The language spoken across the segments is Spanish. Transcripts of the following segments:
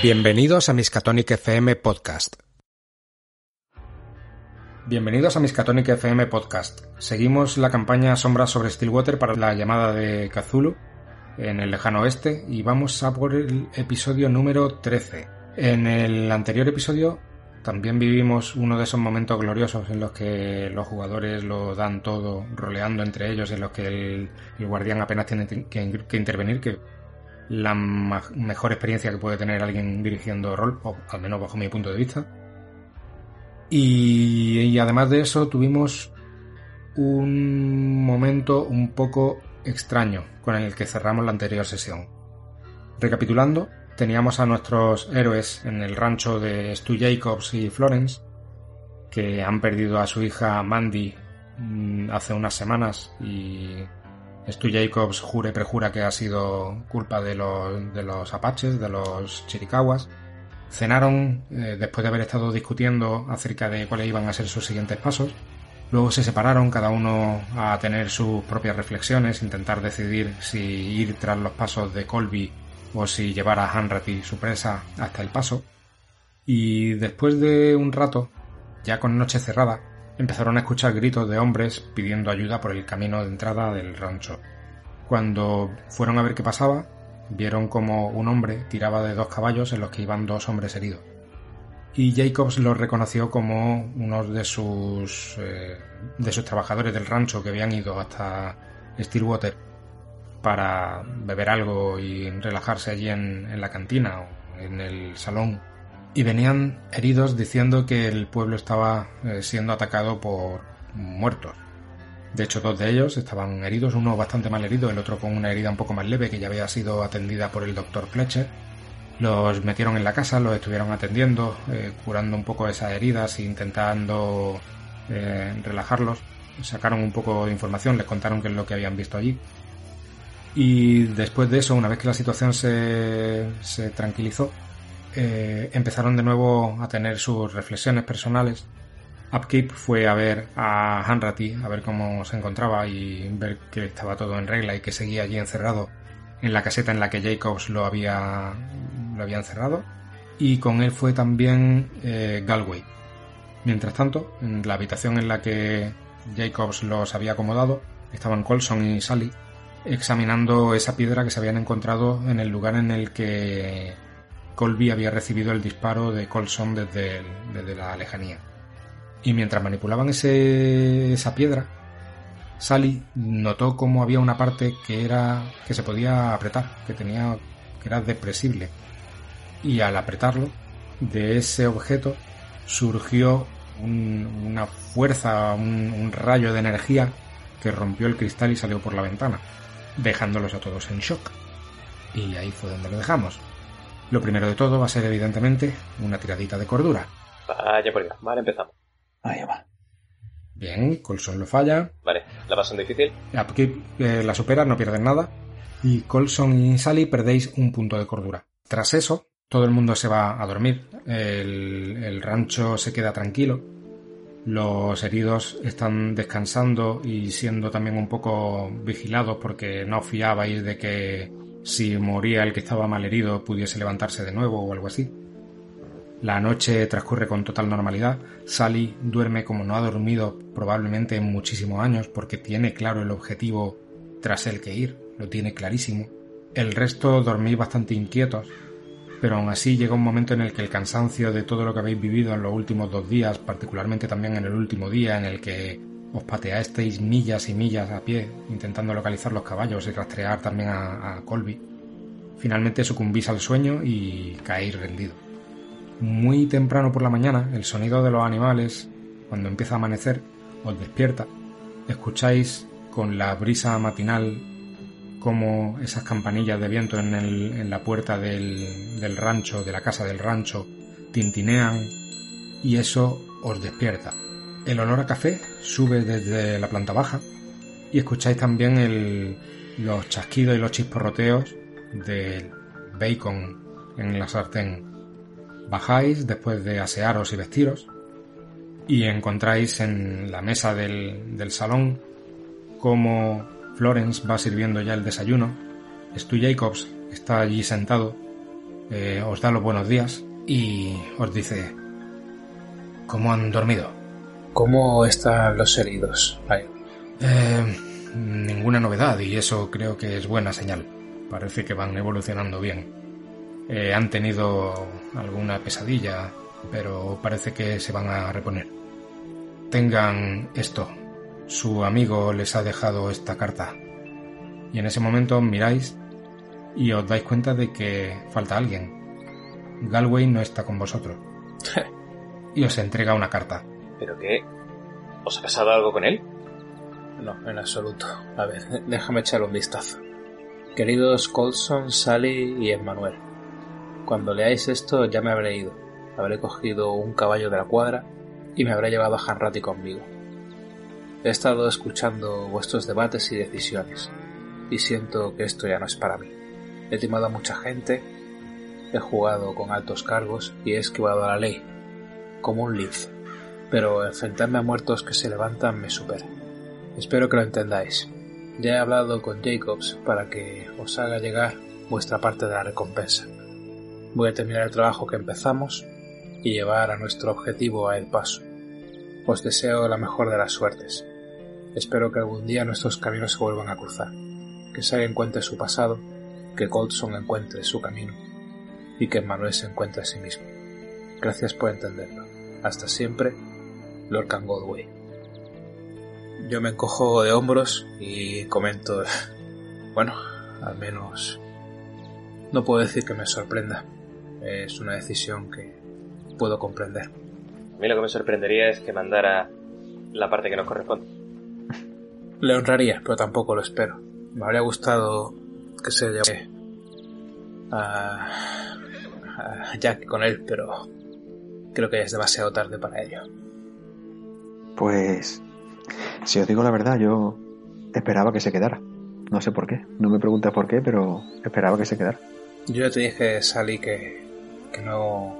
Bienvenidos a Miskatonic FM Podcast. Bienvenidos a Miskatonic FM Podcast. Seguimos la campaña Sombras sobre Stillwater para la llamada de Cthulhu en el lejano oeste y vamos a por el episodio número 13. En el anterior episodio también vivimos uno de esos momentos gloriosos en los que los jugadores lo dan todo roleando entre ellos, en los que el, guardián apenas tiene que, intervenir, que la mejor experiencia que puede tener alguien dirigiendo rol, o al menos bajo mi punto de vista. y además de eso tuvimos un momento un poco extraño con el que cerramos la anterior sesión. Recapitulando, teníamos a nuestros héroes en el rancho de Stu Jacobs y Florence, que han perdido a su hija Mandy mm, hace unas semanas y Stu Jacobs jura y perjura que ha sido culpa de los, de los apaches, de los chiricahuas. Cenaron eh, después de haber estado discutiendo acerca de cuáles iban a ser sus siguientes pasos. Luego se separaron, cada uno a tener sus propias reflexiones, intentar decidir si ir tras los pasos de Colby o si llevar a Hanratty, su presa, hasta el paso. Y después de un rato, ya con noche cerrada, empezaron a escuchar gritos de hombres pidiendo ayuda por el camino de entrada del rancho. Cuando fueron a ver qué pasaba, vieron como un hombre tiraba de dos caballos en los que iban dos hombres heridos. Y Jacobs lo reconoció como uno de sus, eh, de sus trabajadores del rancho que habían ido hasta Stillwater para beber algo y relajarse allí en, la cantina o en el salón. Y venían heridos diciendo que el pueblo estaba eh, siendo atacado por muertos. De hecho, dos de ellos estaban heridos, uno bastante mal herido, el otro con una herida un poco más leve que ya había sido atendida por el doctor Fletcher. Los metieron en la casa, los estuvieron atendiendo, eh, curando un poco esas heridas e intentando eh, relajarlos. Sacaron un poco de información, les contaron qué es lo que habían visto allí. Y después de eso, una vez que la situación se, se tranquilizó, eh, empezaron de nuevo a tener sus reflexiones personales. Upkeep fue a ver a Hanratty, a ver cómo se encontraba y ver que estaba todo en regla y que seguía allí encerrado en la caseta en la que Jacobs lo había, lo había encerrado. Y con él fue también eh, Galway. Mientras tanto, en la habitación en la que Jacobs los había acomodado, estaban Colson y Sally examinando esa piedra que se habían encontrado en el lugar en el que Colby había recibido el disparo de Colson desde, la lejanía. Y mientras manipulaban ese, esa piedra, Sally notó como había una parte que era que se podía apretar, que tenía que era depresible. Y al apretarlo, de ese objeto surgió una fuerza, un rayo de energía que rompió el cristal y salió por la ventana dejándolos a todos en shock. Y ahí fue donde lo dejamos. Lo primero de todo va a ser evidentemente una tiradita de cordura. Vaya por allá. Vale, empezamos. Ahí va. Bien, Colson lo falla. Vale, ¿la pasan difícil? Aquí eh, la supera, no pierden nada. Y Colson y Sally perdéis un punto de cordura. Tras eso, todo el mundo se va a dormir. el rancho se queda tranquilo los heridos están descansando y siendo también un poco vigilados porque no fiabais de que si moría el que estaba mal herido pudiese levantarse de nuevo o algo así. La noche transcurre con total normalidad. Sally duerme como no ha dormido probablemente en muchísimos años porque tiene claro el objetivo tras el que ir, lo tiene clarísimo. El resto dormís bastante inquietos, pero aún así llega un momento en el que el cansancio de todo lo que habéis vivido en los últimos dos días, particularmente también en el último día en el que os pateasteis millas y millas a pie intentando localizar los caballos y rastrear también a, Colby, finalmente sucumbís al sueño y caéis rendido. Muy temprano por la mañana, el sonido de los animales, cuando empieza a amanecer, os despierta. Escucháis con la brisa matinal como esas campanillas de viento en, la puerta del, rancho, de la casa del rancho, tintinean y eso os despierta. El olor a café sube desde la planta baja y escucháis también los chasquidos y los chisporroteos del bacon en la sartén. Bajáis después de asearos y vestiros y encontráis en la mesa del, del salón como Florence va sirviendo ya el desayuno. Stu Jacobs está allí sentado, eh, os da los buenos días y os dice ¿Cómo han dormido? ¿Cómo están los heridos? Eh, ninguna novedad y eso creo que es buena señal. Parece que van evolucionando bien. Eh, han tenido alguna pesadilla, pero parece que se van a reponer. Tengan esto. Su amigo les ha dejado esta carta. Y en ese momento miráis y os dais cuenta de que falta alguien. Galway no está con vosotros. y os entrega una carta. ¿Pero qué? ¿Os ha pasado algo con él? No, en absoluto. A ver, déjame echar un vistazo. Queridos Colson, Sally y Emmanuel, cuando leáis esto ya me habré ido. Habré cogido un caballo de la cuadra y me habré llevado a Hanratty conmigo. He estado escuchando vuestros debates y decisiones y siento que esto ya no es para mí. He timado a mucha gente, he jugado con altos cargos y he esquivado a la ley, como un Leaf, pero enfrentarme a muertos que se levantan me supera. Espero que lo entendáis. Ya he hablado con Jacobs para que os haga llegar vuestra parte de la recompensa. Voy a terminar el trabajo que empezamos y llevar a nuestro objetivo a el paso. Os deseo la mejor de las suertes. Espero que algún día nuestros caminos se vuelvan a cruzar, que Sally encuentre su pasado, que Goldson encuentre su camino y que Manuel se encuentre a sí mismo. Gracias por entenderlo. Hasta siempre, Lord Godway. Yo me encojo de hombros y comento, bueno, al menos no puedo decir que me sorprenda. Es una decisión que puedo comprender. A mí lo que me sorprendería es que mandara la parte que nos corresponde. Le honraría, pero tampoco lo espero. Me habría gustado que se lleve a, a Jack con él, pero creo que ya es demasiado tarde para ello. Pues, si os digo la verdad, yo esperaba que se quedara. No sé por qué. No me preguntes por qué, pero esperaba que se quedara. Yo ya te dije, Sally, que, que no,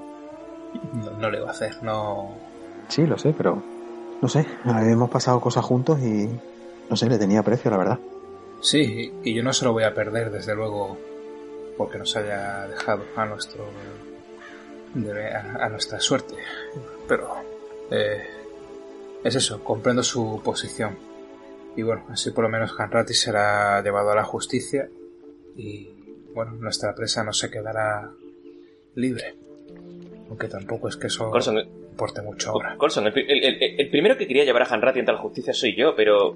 no, no le iba a hacer. No, Sí, lo sé, pero no sé. Hemos pasado cosas juntos y no sé, le tenía aprecio, la verdad. Sí, y yo no se lo voy a perder, desde luego, porque nos haya dejado a nuestro a, nuestra suerte. Pero eh, es eso, comprendo su posición. Y bueno, así por lo menos Hanratty será llevado a la justicia y bueno, nuestra presa no se quedará libre. Aunque tampoco es que eso Colson, importe mucho ahora. Colson, el, el- el- el primero que quería llevar a Hanratty ante la justicia soy yo, pero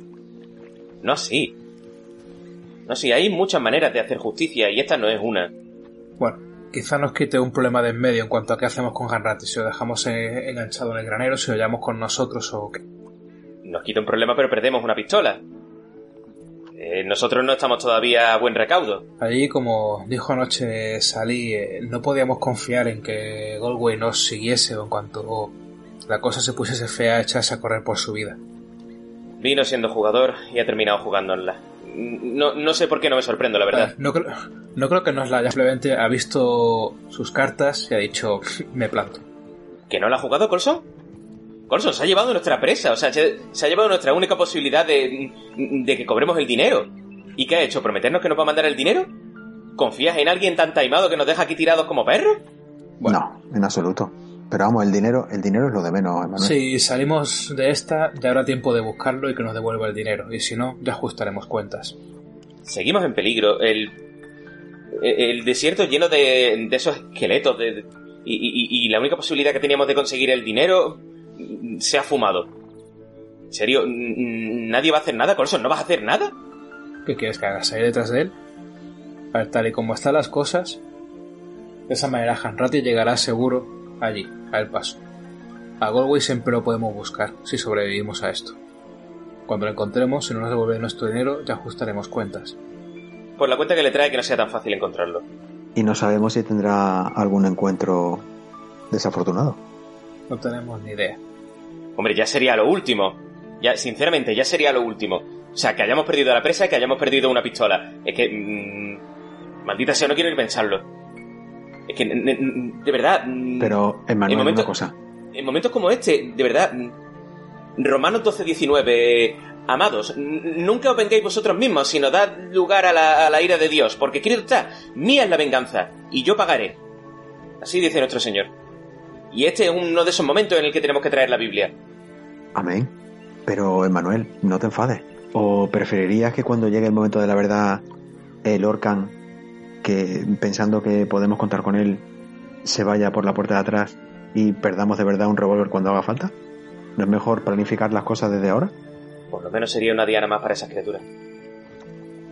no así. No así, hay muchas maneras de hacer justicia y esta no es una. Bueno, quizá nos quite un problema de en medio en cuanto a qué hacemos con Hanratty, si lo dejamos enganchado en el granero, si lo llevamos con nosotros o qué. Nos quita un problema pero perdemos una pistola. Eh, nosotros no estamos todavía a buen recaudo. Allí, como dijo anoche Salí, eh, no podíamos confiar en que Galway nos siguiese o en cuanto la cosa se pusiese fea, echarse a correr por su vida. Vino siendo jugador y ha terminado jugándola. No, no sé por qué no me sorprendo, la verdad. No, creo, no creo que nos la haya, simplemente ha visto sus cartas y ha dicho, me planto. ¿Que no la ha jugado Colson? Colson se ha llevado nuestra presa, o sea, se, se ha llevado nuestra única posibilidad de, de que cobremos el dinero. ¿Y qué ha hecho? ¿Prometernos que nos va a mandar el dinero? ¿Confías en alguien tan taimado que nos deja aquí tirados como perros? No, en absoluto. Pero vamos, el dinero, el dinero es lo de menos, Emanuel. Si salimos de esta, ya habrá tiempo de buscarlo y que nos devuelva el dinero, y si no, ya ajustaremos cuentas. Seguimos en peligro. El, el desierto lleno de, de esos esqueletos de, y, y- y la única posibilidad que teníamos de conseguir el dinero mm, se ha fumado. ¿En serio? ¿Nadie va a hacer nada, Colson? ¿No vas a hacer nada? ¿Qué quieres que hagas? ¿Ir detrás de él? A ver, tal y como están las cosas, de esa manera Hanratty llegará seguro allí, a El Paso. A Galway siempre lo podemos buscar, si sobrevivimos a esto. Cuando lo encontremos, si no nos devuelve nuestro dinero, ya ajustaremos cuentas. Por la cuenta que le trae que no sea tan fácil encontrarlo. Y no sabemos si tendrá algún encuentro desafortunado. No tenemos ni idea. Hombre, ya sería lo último. Ya, sinceramente, ya sería lo último. O sea, que hayamos perdido la presa y que hayamos perdido una pistola. Es que... mm, maldita sea, no quiero ni pensarlo. Es que, de verdad... Pero, Emanuel, En momento- una cosa. en momentos como este, de verdad, Romanos 12-19, Amados, nunca os vengáis vosotros mismos, sino dad lugar a la, a la ira de Dios, porque querido está, mía es la venganza, y yo pagaré. Así dice nuestro Señor. Y este es uno de esos momentos en el que tenemos que traer la Biblia. Amén. Pero, Emanuel, no te enfades. ¿O preferirías que cuando llegue el momento de la verdad, el Orcan, que pensando que podemos contar con él, se vaya por la puerta de atrás y perdamos de verdad un revólver cuando haga falta? ¿No es mejor planificar las cosas desde ahora? Por lo menos sería una diana más para esas criaturas.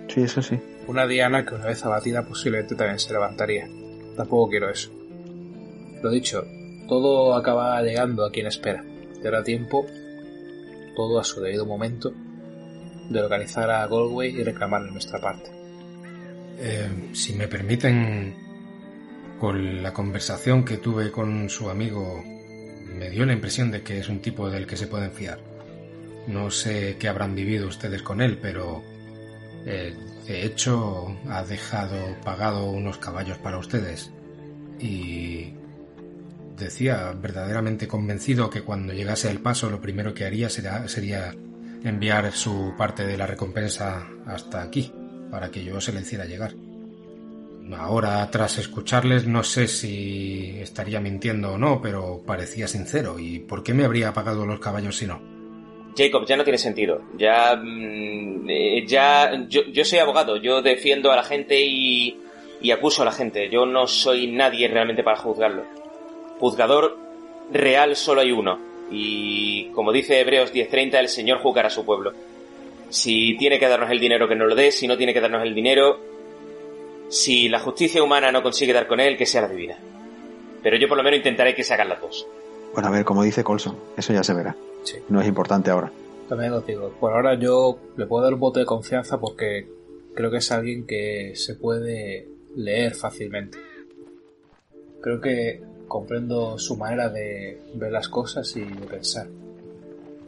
Sí, eso sí. Una diana que una vez abatida posiblemente también se levantaría. Tampoco quiero eso. Lo dicho, todo acaba llegando a quien espera. Dará tiempo, todo a su debido momento, de organizar a Galway y reclamar nuestra parte. Eh, si me permiten, con la conversación que tuve con su amigo, me dio la impresión de que es un tipo del que se pueden fiar. No sé qué habrán vivido ustedes con él, pero eh, de hecho ha dejado pagado unos caballos para ustedes. Y decía, verdaderamente convencido que cuando llegase el paso lo primero que haría será, sería enviar su parte de la recompensa hasta aquí, para que yo se le hiciera llegar. Ahora, tras escucharles, no sé si estaría mintiendo o no, pero parecía sincero. ¿Y por qué me habría pagado los caballos si no? Jacob, ya no tiene sentido. Ya. mm, eh, ya. Yo, yo soy abogado, yo defiendo a la gente y. y acuso a la gente. Yo no soy nadie realmente para juzgarlo. Juzgador real solo hay uno. Y como dice Hebreos 10:30, el Señor juzgará a su pueblo. Si tiene que darnos el dinero, que nos lo dé. Si no tiene que darnos el dinero. Si la justicia humana no consigue dar con él, que sea la divina. Pero yo por lo menos intentaré que se hagan las dos. Bueno, a ver, como dice Colson, eso ya se verá. Sí. No es importante ahora. También os digo, por ahora yo le puedo dar un voto de confianza porque creo que es alguien que se puede leer fácilmente. Creo que comprendo su manera de ver las cosas y de pensar.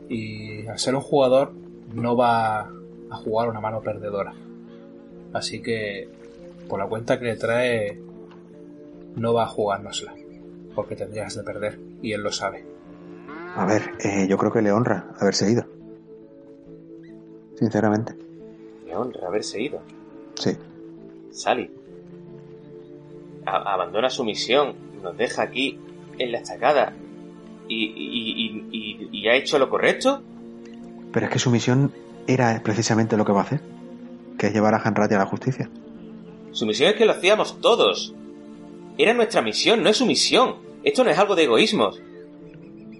Y al ser un jugador no va a jugar una mano perdedora. Así que por la cuenta que le trae no va a jugárnosla. Porque tendrías de perder y él lo sabe. A ver, eh, yo creo que le honra haberse ido. Sinceramente. Me honra haberse ido. Sí. Sally. A- abandona su misión, nos deja aquí en la estacada y, y- y- y- y ha hecho lo correcto. Pero es que su misión era precisamente lo que va a hacer. Que es llevar a Hanratty a la justicia. Su misión es que lo hacíamos todos. Era nuestra misión, no es su misión. Esto no es algo de egoísmos.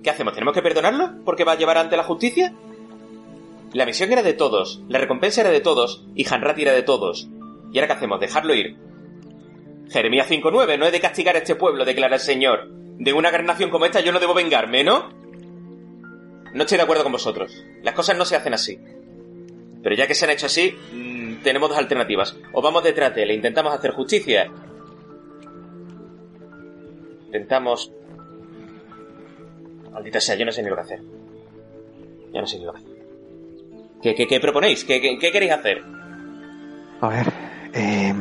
¿Qué hacemos? ¿Tenemos que perdonarlo porque va a llevar ante la justicia? La misión era de todos, la recompensa era de todos y Hanrati era de todos. ¿Y ahora qué hacemos? ¿Dejarlo ir? Jeremías 5.9, no he de castigar a este pueblo, declara el Señor. De una gran nación como esta yo no debo vengarme, ¿no? No estoy de acuerdo con vosotros. Las cosas no se hacen así. Pero ya que se han hecho así, mm, tenemos dos alternativas. O vamos detrás de él e intentamos hacer justicia. Intentamos... Maldita sea, yo no sé ni lo que hacer. Ya no sé ni lo que hacer. ¿Qué, qué, qué proponéis? ¿Qué, qué, qué queréis hacer? A ver, eh,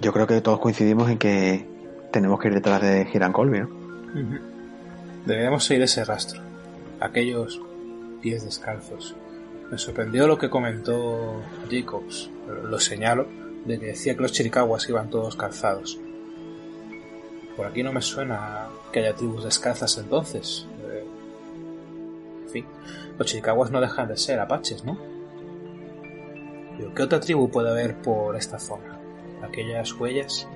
yo creo que todos coincidimos en que tenemos que ir detrás de Hiram Colby, ¿no? Debemos seguir ese rastro. Aquellos pies descalzos. Me sorprendió lo que comentó Jacobs. Lo señalo de que decía que los chiricahuas iban todos calzados. Por aquí no me suena que haya tribus descalzas entonces. Eh, en fin, los chiricahuas no dejan de ser apaches, ¿no? Pero ¿qué otra tribu puede haber por esta zona? Aquellas huellas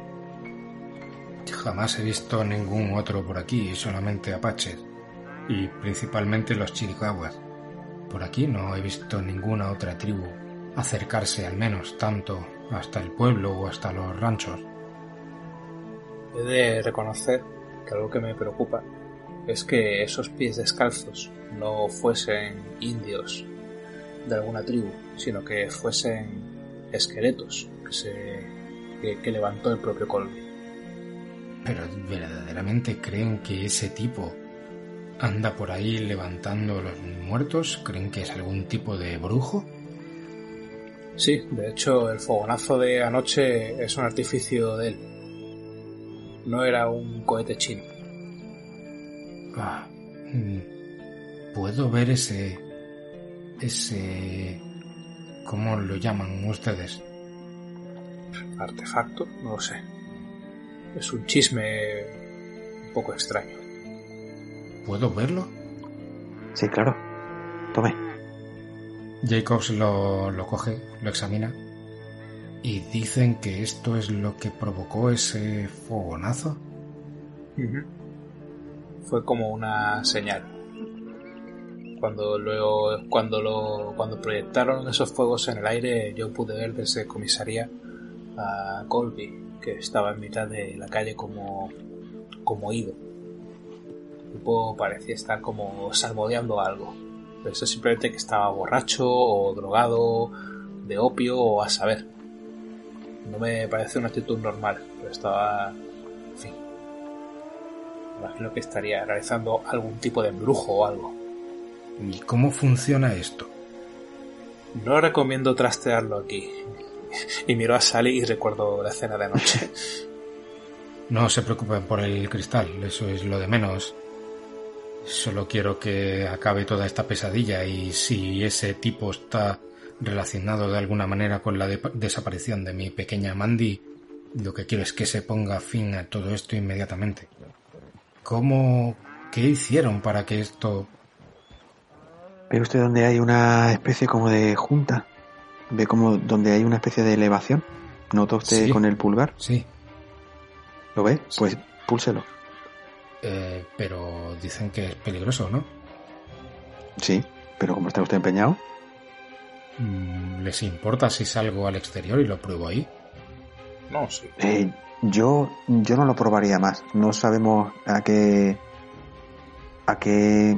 Jamás he visto ningún otro por aquí, solamente apaches. Y principalmente los chiricahuas. Por aquí no he visto ninguna otra tribu acercarse al menos tanto hasta el pueblo o hasta los ranchos. He de reconocer que algo que me preocupa es que esos pies descalzos no fuesen indios de alguna tribu, sino que fuesen esqueletos que, se, que, que levantó el propio Colby. Pero verdaderamente creen que ese tipo anda por ahí levantando los muertos? ¿Creen que es algún tipo de brujo? Sí, de hecho el fogonazo de anoche es un artificio de él. No era un cohete chino. Ah, mm, puedo ver ese ese ¿Cómo lo llaman ustedes? Artefacto, no lo sé. Es un chisme un poco extraño. ¿Puedo verlo? Sí, claro. Tome. Jacobs lo, lo coge, lo examina y dicen que esto es lo que provocó ese fogonazo. Fue como una señal. Cuando lo, cuando lo, cuando proyectaron esos fuegos en el aire, yo pude ver desde comisaría a Colby, que estaba en mitad de la calle como, como ido. El tipo parecía estar como salmodeando algo. Pero eso simplemente que estaba borracho o drogado de opio o a saber. No me parece una actitud normal, pero estaba, en fin, imagino que estaría realizando algún tipo de embrujo o algo. ¿Y cómo funciona esto? No recomiendo trastearlo aquí. Y miro a Sally y recuerdo la escena de anoche. No se preocupen por el cristal, eso es lo de menos. Solo quiero que acabe toda esta pesadilla y si ese tipo está relacionado de alguna manera con la de- desaparición de mi pequeña Mandy, lo que quiero es que se ponga fin a todo esto inmediatamente. ¿Cómo... qué hicieron para que esto... ¿Ve usted donde hay una especie como de junta? ¿Ve como donde hay una especie de elevación? ¿Nota usted Sí. con el pulgar? Sí, ¿Lo ve? Pues púlselo. Eh, pero dicen que es peligroso, ¿no? Sí, pero como está usted empeñado, Mm, ¿Les importa si salgo al exterior y lo pruebo ahí? No, sí. eh, yo, yo no lo probaría más. No sabemos a qué... a qué...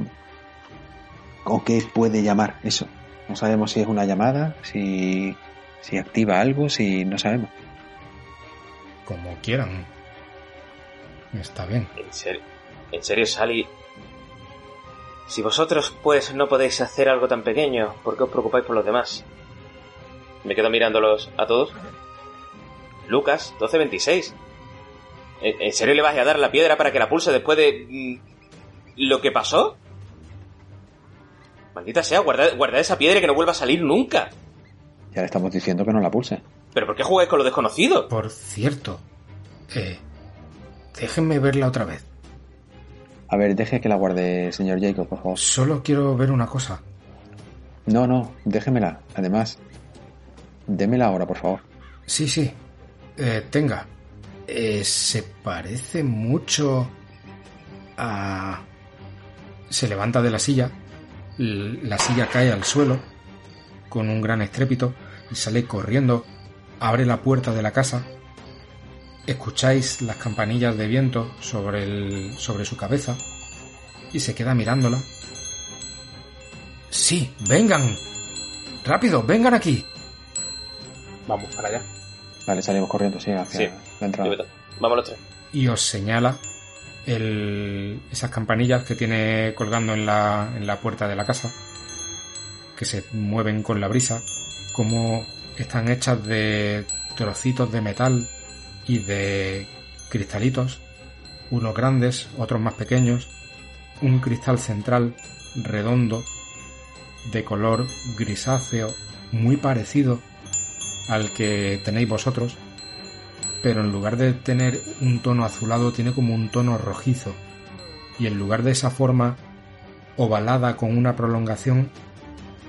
o qué puede llamar eso. No sabemos si es una llamada, si, si activa algo, si no sabemos. Como quieran. Está bien. En serio, en serio, Sally. Si vosotros, pues, no podéis hacer algo tan pequeño, ¿por qué os preocupáis por los demás? Me quedo mirándolos a todos. Lucas, 1226. ¿En en serio le vais a dar la piedra para que la pulse después de. mm, lo que pasó? Maldita sea, guardad, guardad esa piedra y que no vuelva a salir nunca. Ya le estamos diciendo que no la pulse. ¿Pero por qué jugáis con lo desconocido? Por cierto, eh, déjenme verla otra vez. A ver, deje que la guarde, señor Jacob, por favor. Solo quiero ver una cosa. No, no, déjemela. Además, démela ahora, por favor. Sí, sí. Eh, tenga. Eh, se parece mucho a... Se levanta de la silla. La silla cae al suelo con un gran estrépito y sale corriendo. Abre la puerta de la casa. Escucháis las campanillas de viento sobre, el, sobre su cabeza y se queda mirándola. Sí, vengan. Rápido, vengan aquí. Vamos para allá. Vale, salimos corriendo, sí, hacia Sí, la entrada. Vamos los tres. y os señala el- esas campanillas que tiene colgando en la, en la puerta de la casa, que se mueven con la brisa, como están hechas de trocitos de metal y de cristalitos, unos grandes, otros más pequeños, un cristal central redondo de color grisáceo muy parecido al que tenéis vosotros pero en lugar de tener un tono azulado tiene como un tono rojizo y en lugar de esa forma ovalada con una prolongación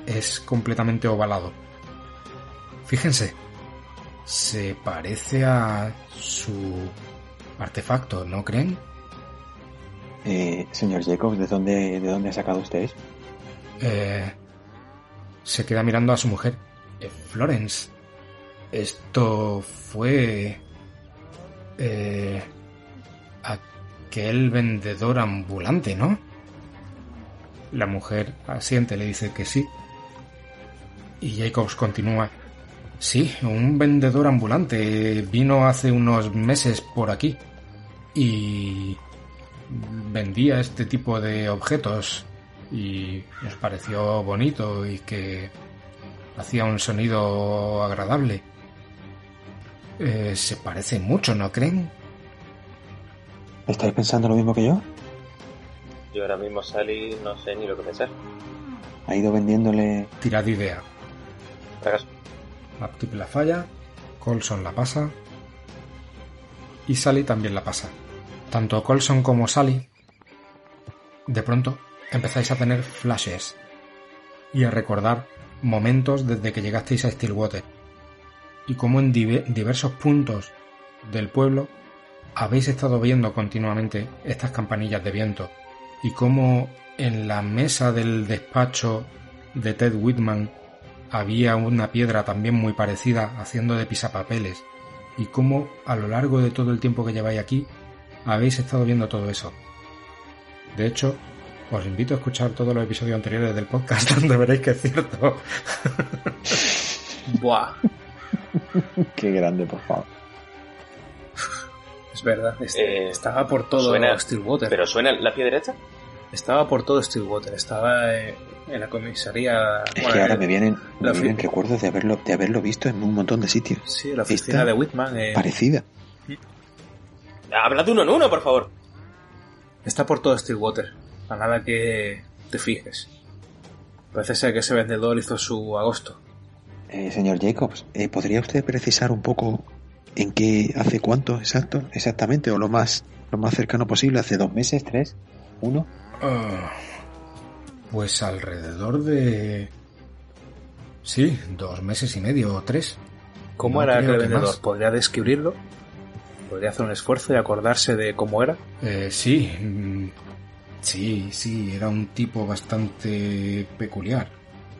es completamente ovalado. Fíjense, se parece a su artefacto, ¿no creen? Eh, señor Jacob, ¿de dónde, ¿de dónde ha sacado usted? Eh, se queda mirando a su mujer. Eh, Florence, esto fue... Eh, aquel vendedor ambulante, ¿no? La mujer asiente, le dice que sí. Y Jacobs continúa. Sí, un vendedor ambulante vino hace unos meses por aquí y vendía este tipo de objetos y nos pareció bonito y que hacía un sonido agradable. Eh, se parece mucho, ¿no creen? ¿Estáis pensando lo mismo que yo? Yo ahora mismo, Sally, no sé ni lo que pensar. Ha ido vendiéndole... Tirad idea. Fracaso. La tip la falla, Colson la pasa y Sally también la pasa. Tanto Colson como Sally, de pronto empezáis a tener flashes y a recordar momentos desde que llegasteis a Stillwater y cómo en diver- diversos puntos del pueblo habéis estado viendo continuamente estas campanillas de viento y cómo en la mesa del despacho de Ted Whitman había una piedra también muy parecida haciendo de pisapapeles y cómo a lo largo de todo el tiempo que lleváis aquí habéis estado viendo todo eso. De hecho, os invito a escuchar todos los episodios anteriores del podcast donde veréis que es cierto. Buah, Qué grande, por favor. es verdad. es- Eh, estaba por todo suena- Stillwater. ¿Pero suena la piedra esta? Estaba por todo Stillwater. Estaba eh, en la comisaría. Es bueno, que ahora en- me vienen, me la vienen recuerdos de haberlo, de haberlo visto en un montón de sitios. Sí, la oficina Está de Whitman. eh, Parecida. Habla de uno en uno, por favor. está por todo Stillwater. A nada que te fijes. Parece ser que ese vendedor hizo su agosto. Eh, señor Jacobs, eh, ¿podría usted precisar un poco en qué, hace cuánto exacto, exactamente, o lo más, lo más cercano posible? ¿Hace dos meses, tres, uno? Ah, pues alrededor de... Sí, dos meses y medio o tres. ¿Cómo No era que vendedor? ¿Podría describirlo? ¿Podría hacer un esfuerzo y acordarse de cómo era? Eh, sí, mm, sí, sí, era un tipo bastante peculiar.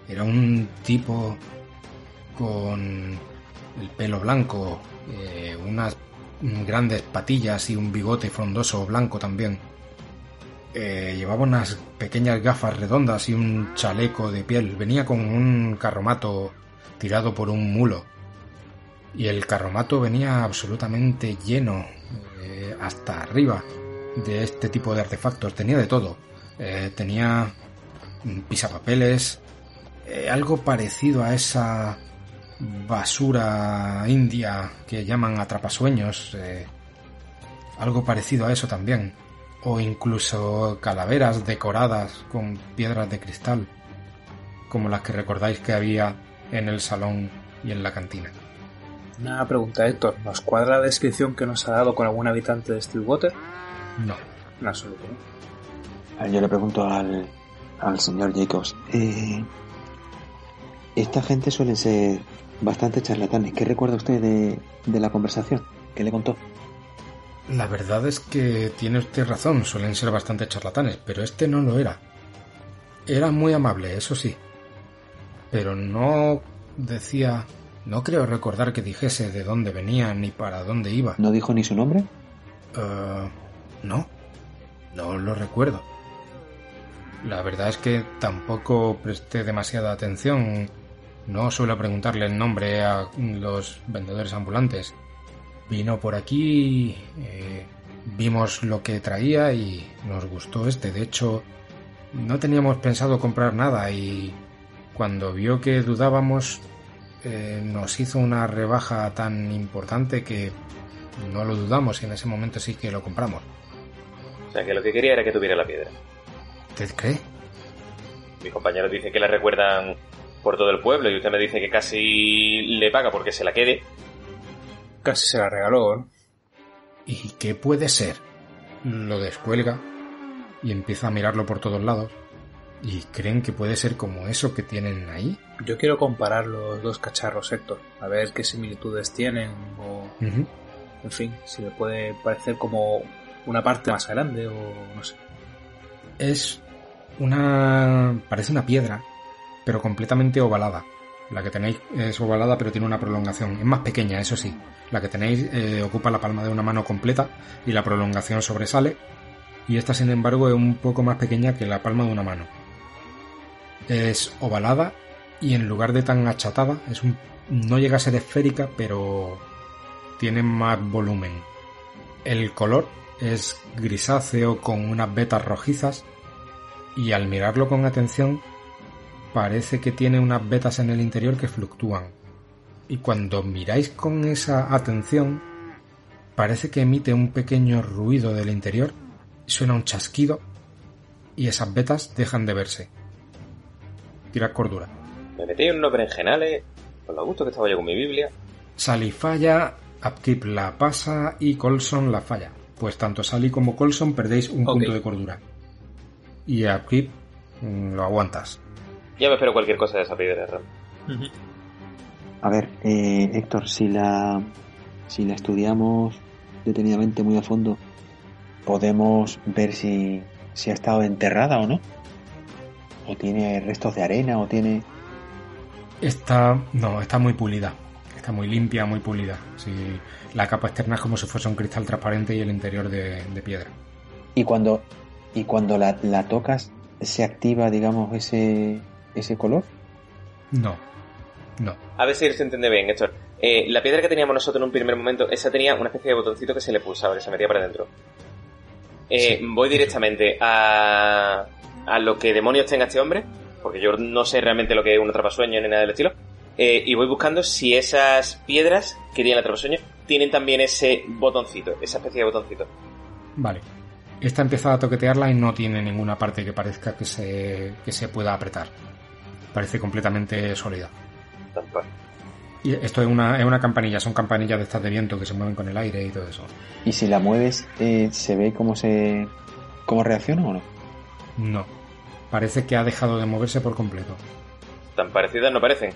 Era un tipo con el pelo blanco, eh, unas grandes patillas y un bigote frondoso blanco también. Eh, llevaba unas pequeñas gafas redondas y un chaleco de piel. Venía con un carromato tirado por un mulo. Y el carromato venía absolutamente lleno eh, hasta arriba de este tipo de artefactos. Tenía de todo. Eh, tenía pisapapeles, eh, algo parecido a esa basura india que llaman atrapasueños. algo parecido a eso también. O incluso calaveras decoradas con piedras de cristal, como las que recordáis que había en el salón y en la cantina. Una pregunta, Héctor. ¿Nos cuadra la descripción que nos ha dado con algún habitante de Stillwater? No. En absoluto, ¿no? Yo le pregunto al, al señor Jacobs, eh, esta gente suelen ser bastante charlatanes. ¿Qué recuerda usted de, de la conversación? ¿Qué le contó? La verdad es que tiene usted razón, suelen ser bastante charlatanes, pero este no lo era. Era muy amable, eso sí. Pero no decía... No creo recordar que dijese de dónde venía ni para dónde iba. ¿No dijo ni su nombre? Eh, no, no lo recuerdo. La verdad es que tampoco presté demasiada atención. No suelo preguntarle el nombre a los vendedores ambulantes. Vino por aquí, eh, vimos lo que traía y nos gustó este. De hecho, no teníamos pensado comprar nada y cuando vio que dudábamos, eh, nos hizo una rebaja tan importante que no lo dudamos y en ese momento sí que lo compramos. O sea, que lo que quería era que tuviera la piedra. ¿Usted cree? Mis compañeros dicen que la recuerdan por todo el pueblo y usted me dice que casi le paga porque se la quede. Casi se la regaló, ¿no? ¿Y qué puede ser? Lo descuelga y empieza a mirarlo por todos lados. ¿Y creen que puede ser como eso que tienen ahí? Yo quiero comparar los dos cacharros, Héctor. A ver qué similitudes tienen o... En fin, si le puede parecer como una parte más grande o no sé. Es una... parece una piedra, pero completamente ovalada. La que tenéis es ovalada pero tiene una prolongación. Es más pequeña, eso sí. La que tenéis eh, ocupa la palma de una mano completa y la prolongación sobresale. Y esta, sin embargo, es un poco más pequeña que la palma de una mano. Es ovalada y en lugar de tan achatada, es un... no llega a ser esférica, pero tiene más volumen. El color es grisáceo con unas vetas rojizas y al mirarlo con atención parece que tiene unas vetas en el interior que fluctúan. Y cuando miráis con esa atención, parece que emite un pequeño ruido del interior, suena un chasquido y esas vetas dejan de verse. Tirad cordura. Me metí en unos berenjenales Por lo gusto que estaba yo con mi Biblia. Sally falla, Upkeep la pasa y Colson la falla. Pues tanto Sally como Colson perdéis un punto de cordura. Y Upkeep mm, lo aguantas. Ya me espero cualquier cosa de esa piedra, Ram. A ver, eh, Héctor, si la, si la estudiamos detenidamente muy a fondo, podemos ver si, si ha estado enterrada o no. O tiene restos de arena, o tiene... Está. No, está muy pulida. Está muy limpia, muy pulida. Sí, la capa externa es como si fuese un cristal transparente y el interior de, de piedra. Y cuando, y cuando la, la tocas, se activa, digamos, ese, ese color. No. No. A ver si se entiende bien, Héctor. Eh, la piedra que teníamos nosotros en un primer momento, esa tenía una especie de botoncito que se le pulsaba, que se metía para adentro. Eh, Voy directamente a, a lo que demonios tenga este hombre, porque yo no sé realmente lo que es un atrapasueño ni nada del estilo. Eh, y voy buscando si esas piedras que tienen el atrapasueño tienen también ese botoncito, esa especie de botoncito. Vale. Esta empieza a toquetearla y no tiene ninguna parte que parezca que se, que se pueda apretar. Parece completamente sólida. Tal cual. Y esto es una, es una campanilla, son campanillas de estas de viento que se mueven con el aire y todo eso. Y si la mueves, eh, ¿se ve cómo se... cómo reacciona o no? No. Parece que ha dejado de moverse por completo. Tan parecidas no parecen.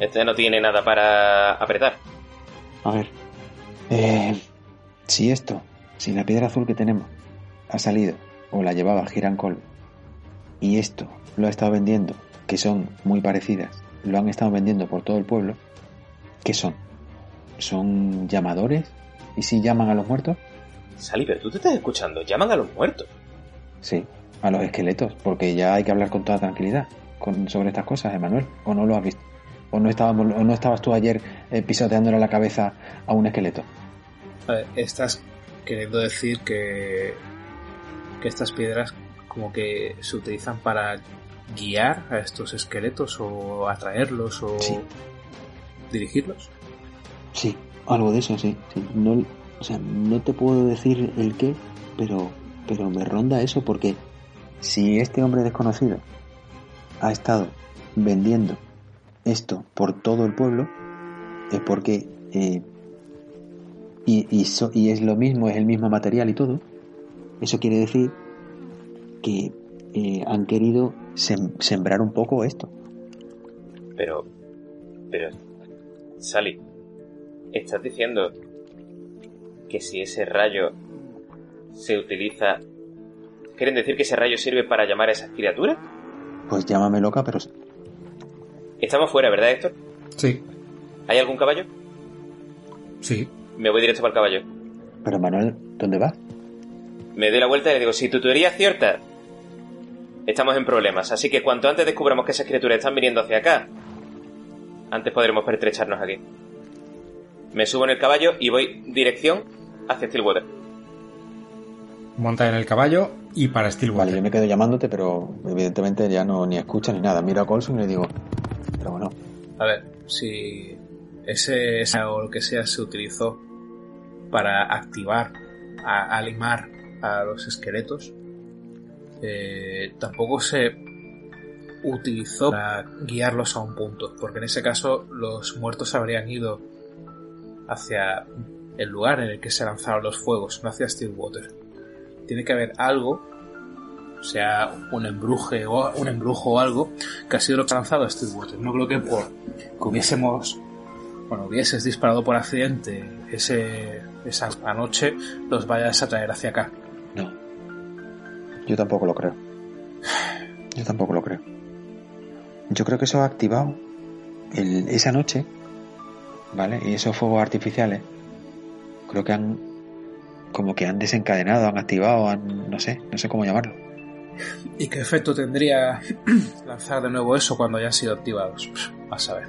Este no tiene nada para apretar. A ver. Eh, si esto, si la piedra azul que tenemos ha salido o la llevaba Girancol y esto lo ha estado vendiendo, que son muy parecidas, lo han estado vendiendo por todo el pueblo, ¿qué son? ¿Son llamadores? ¿Y si llaman a los muertos? Sally, pero tú te estás escuchando. Llaman a los muertos. Sí, a los esqueletos, porque ya hay que hablar con toda tranquilidad con, sobre estas cosas, Emanuel. ¿O no lo has visto? ¿O no, estábamos, o no estabas tú ayer eh, pisoteándole la cabeza a un esqueleto? A ver, estás queriendo decir que, que estas piedras como que se utilizan para guiar a estos esqueletos o atraerlos o Sí. dirigirlos. Sí, algo de eso, sí. sí. No, o sea, no te puedo decir el qué, pero, pero me ronda eso porque si este hombre desconocido ha estado vendiendo esto por todo el pueblo, es porque... eh, y, y, so- y es lo mismo, es el mismo material y todo. Eso quiere decir que eh, han querido sem- sembrar un poco esto. Pero. Pero. Sally. ¿Estás diciendo que si ese rayo se utiliza. ¿Quieren decir que ese rayo sirve para llamar a esas criaturas? Pues llámame loca, pero Estamos fuera, ¿verdad, Héctor? Sí, ¿Hay algún caballo? sí. Me voy directo para el caballo. Pero Manuel, ¿dónde vas? Me doy la vuelta y le digo: si tu teoría es cierta, estamos en problemas. Así que cuanto antes descubramos que esas criaturas están viniendo hacia acá, antes podremos pertrecharnos aquí. Me subo en el caballo y voy dirección hacia Stillwater. Monta en el caballo y para Stillwater. Vale, yo me quedo llamándote, pero evidentemente ya no ni escucha ni nada. Miro a Colson y le digo, pero bueno, A ver, si ese, ese o lo que sea se utilizó para activar, a, a limar a los esqueletos, eh, tampoco se utilizó para guiarlos a un punto, porque en ese caso los muertos habrían ido hacia el lugar en el que se lanzaron los fuegos, no hacia Stillwater. Tiene que haber algo, sea un embruje o un embrujo o algo, que ha sido lo que ha lanzado Stillwater. No creo que por que hubiésemos, bueno, hubieses disparado por accidente ese, esa anoche, los vayas a traer hacia acá. no. Yo tampoco lo creo. Yo tampoco lo creo. Yo creo que eso ha activado el- esa noche, ¿vale? Y esos fuegos artificiales, creo que han, como que han desencadenado, han activado, han, no sé, no sé cómo llamarlo. ¿Y qué efecto tendría lanzar de nuevo eso cuando hayan sido activados? Pff, A saber.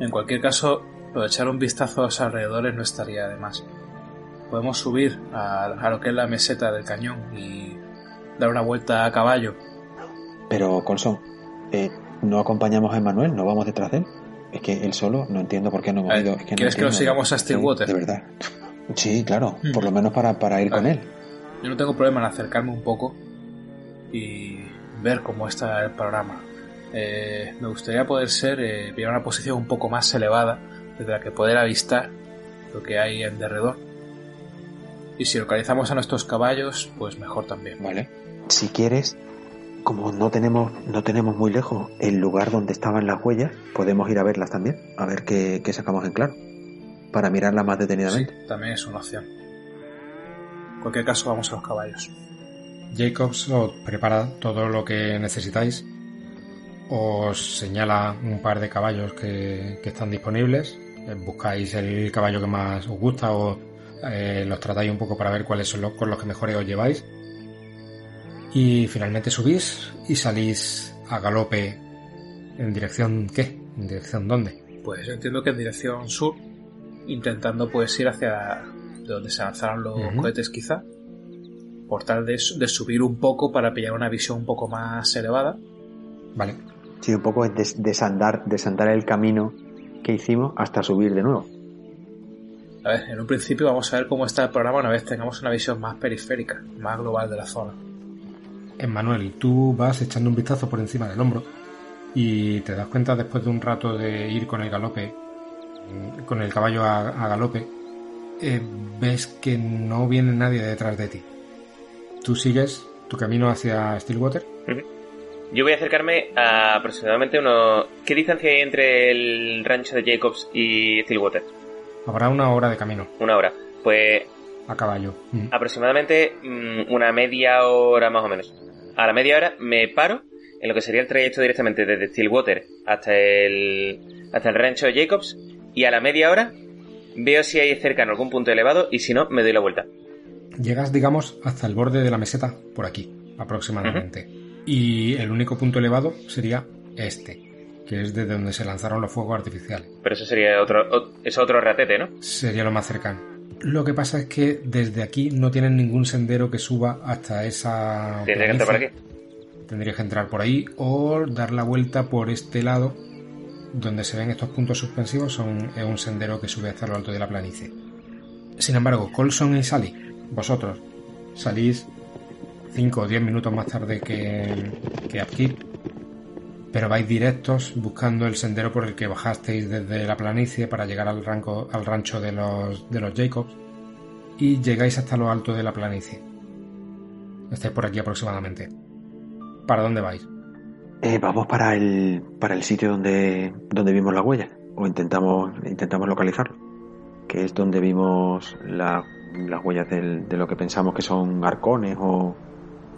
En cualquier caso, de echar un vistazo a los alrededores no estaría de más. Podemos subir a, a lo que es la meseta del cañón y dar una vuelta a caballo. Pero, Colson, eh, no acompañamos a Emanuel, no vamos detrás de él. Es que él solo, no entiendo por qué no hemos A ver, ido. Es que no ¿quieres que nos sigamos a Stillwater? De verdad. Sí, claro, Hmm. por lo menos para, para ir con él. Yo no tengo problema en acercarme un poco y ver cómo está el panorama. Eh, me gustaría poder ser, eh, una posición un poco más elevada desde la que poder avistar lo que hay en derredor. Y si localizamos a nuestros caballos, pues mejor también. Vale. Si quieres, como no tenemos, no tenemos muy lejos el lugar donde estaban las huellas, podemos ir a verlas también, a ver qué, qué sacamos en claro, para mirarlas más Sí, detenidamente. también es una opción. En cualquier caso, vamos a los caballos. Jacobs os prepara todo lo que necesitáis. Os señala un par de caballos que, que están disponibles. Eh, Buscáis el caballo que más os gusta o eh, los tratáis un poco para ver cuáles son los con los que mejores os lleváis. Y finalmente subís y salís a galope en dirección ¿qué? ¿En dirección dónde? Pues yo entiendo que en dirección sur, intentando pues ir hacia de donde se lanzaron los cohetes quizá, por tal de, de subir un poco para pillar una visión un poco más elevada. Vale. Sí, un poco es des- desandar, desandar el camino que hicimos hasta subir de nuevo. A ver, en un principio vamos a ver cómo está el programa una vez tengamos una visión más periférica, más global de la zona. Emmanuel, tú vas echando un vistazo por encima del hombro y te das cuenta después de un rato de ir con el galope, mm, con el caballo a, a galope, eh, ves que no viene nadie detrás de ti. Tú sigues tu camino hacia Stillwater. Yo voy a acercarme a aproximadamente unos... ¿Qué distancia hay entre el rancho de Jacobs y Stillwater? Habrá una hora de camino Una hora. Pues a caballo. Mm. aproximadamente mm, una media hora más o menos. A la media hora me paro en lo que sería el trayecto directamente desde Stillwater hasta el, hasta el rancho Jacobs y a la media hora veo si hay cercano algún punto elevado y si no me doy la vuelta. Llegas, digamos, hasta el borde de la meseta, por aquí, aproximadamente. Y el único punto elevado sería este, que es desde donde se lanzaron los fuegos artificiales. Pero eso sería otro, es otro ratete, ¿no? Sería lo más cercano. Lo que pasa es que desde aquí no tienen ningún sendero que suba hasta esa. Tendría que entrar por aquí. Tendrías que entrar por ahí o dar la vuelta por este lado donde se ven estos puntos suspensivos. Son, es un sendero que sube hasta lo alto de la planicie. Sin embargo, Colson y Sally, vosotros, salís 5 o 10 minutos más tarde que, que Upkeep, pero vais directos buscando el sendero por el que bajasteis desde la planicie para llegar al, ranco- al rancho de los, de los Jacobs y llegáis hasta lo alto de la planicie. Estáis por aquí aproximadamente. ¿Para dónde vais? Eh, vamos para el, para el sitio donde, donde vimos la huella, o intentamos, intentamos localizarlo, que es donde vimos la- las huellas del- de lo que pensamos que son arcones o...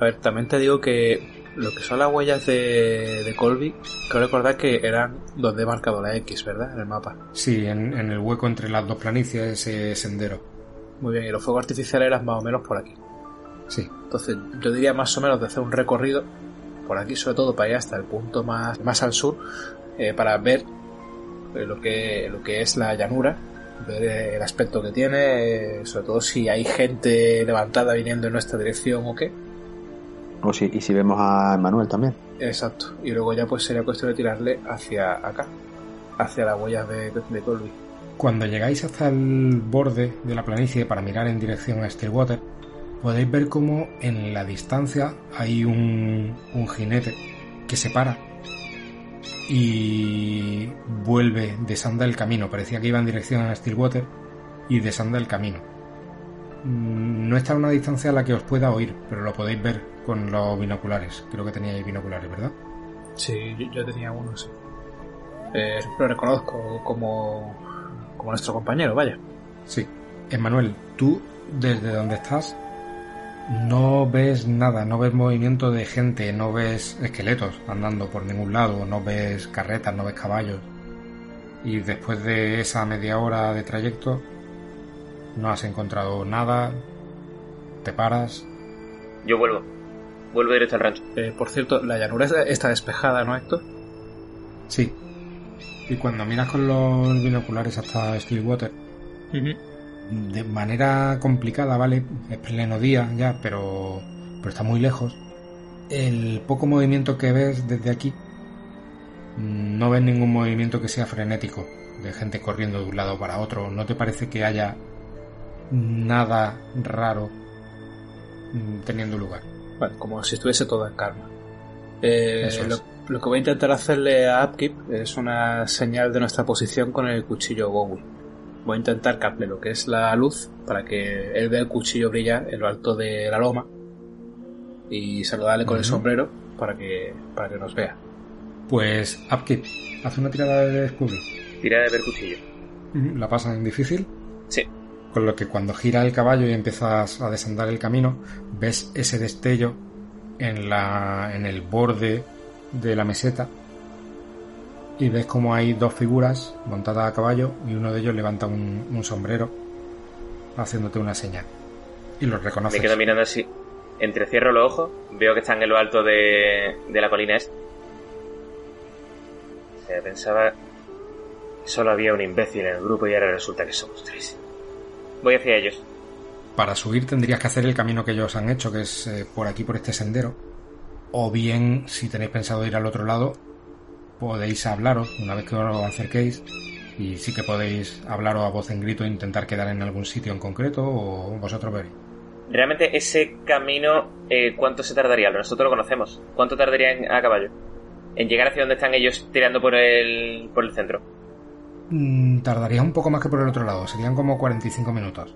A ver, también te digo que lo que son las huellas de, de Colby, creo recordar que eran donde he marcado la X, ¿verdad? En el mapa. Sí, en, en el hueco entre las dos planicies, ese sendero. Muy bien, y los fuegos artificiales eran más o menos por aquí. Sí. Entonces, yo diría más o menos de hacer un recorrido por aquí, sobre todo para ir hasta el punto más, más al sur, eh, para ver eh, lo, que, lo que es la llanura, ver eh, el aspecto que tiene, sobre todo si hay gente levantada viniendo en nuestra dirección o qué. O si, y si vemos a Manuel también. Exacto. Y luego ya pues sería cuestión de tirarle hacia acá, hacia las huellas de, de Colby. Cuando llegáis hasta el borde de la planicie para mirar en dirección a Stillwater, podéis ver como en la distancia hay un, un jinete que se para y vuelve, desanda el camino. Parecía que iba en dirección a Stillwater y desanda el camino. Mm, No está a una distancia a la que os pueda oír, pero lo podéis ver con los binoculares. Creo que teníais binoculares, ¿verdad? Sí, yo, yo tenía uno, sí. Eh, lo reconozco como, como nuestro compañero, vaya. Sí. Emmanuel, tú desde donde estás no ves nada, no ves movimiento de gente, no ves esqueletos andando por ningún lado, no ves carretas, no ves caballos. Y después de esa media hora de trayecto no has encontrado nada, te paras. Yo vuelvo. Vuelvo directo al rancho. Eh, por cierto, la llanura está- despejada, ¿no, Héctor? Sí. Y cuando miras con los binoculares hasta Stillwater, de manera complicada, ¿vale? Es pleno día ya, pero, pero está muy lejos. El poco movimiento que ves desde aquí, mm, no ves ningún movimiento que sea frenético, de gente corriendo de un lado para otro. ¿No te parece que haya nada raro mm, teniendo lugar? Bueno, como si estuviese todo en calma. Eh, es. lo, Lo que voy a intentar hacerle a Upkeep es una señal de nuestra posición con el cuchillo Bowie. Voy a intentar caple lo que es la luz para que él vea el cuchillo brillar en lo alto de la loma y saludarle con el sombrero para que, para que nos vea. Pues Upkeep, haz una tirada de descubrir. Tira de ver cuchillo. La pasas en difícil. Sí. Con lo que cuando gira el caballo y empiezas a desandar el camino, ves ese destello en, la, en el borde de la meseta y ves como hay dos figuras montadas a caballo y uno de ellos levanta un, un sombrero haciéndote una señal. Y los reconoces. Me quedo mirando así. Entrecierro los ojos, veo que están en lo alto de, de la colina esta. Pensaba que solo había un imbécil en el grupo y ahora resulta que somos tres. Voy hacia ellos. Para subir tendrías que hacer el camino que ellos han hecho, que es eh, por aquí, por este sendero. O bien, si tenéis pensado ir al otro lado, podéis hablaros una vez que os acerquéis. Y sí que podéis hablaros a voz en grito e intentar quedar en algún sitio en concreto, o vosotros veréis. Realmente ese camino, eh, ¿cuánto se tardaría? Nosotros lo conocemos. ¿Cuánto tardaría en- a caballo? En llegar hacia donde están ellos tirando por el, por el centro. Mm, tardarías un poco más que por el otro lado, serían como 45 minutos.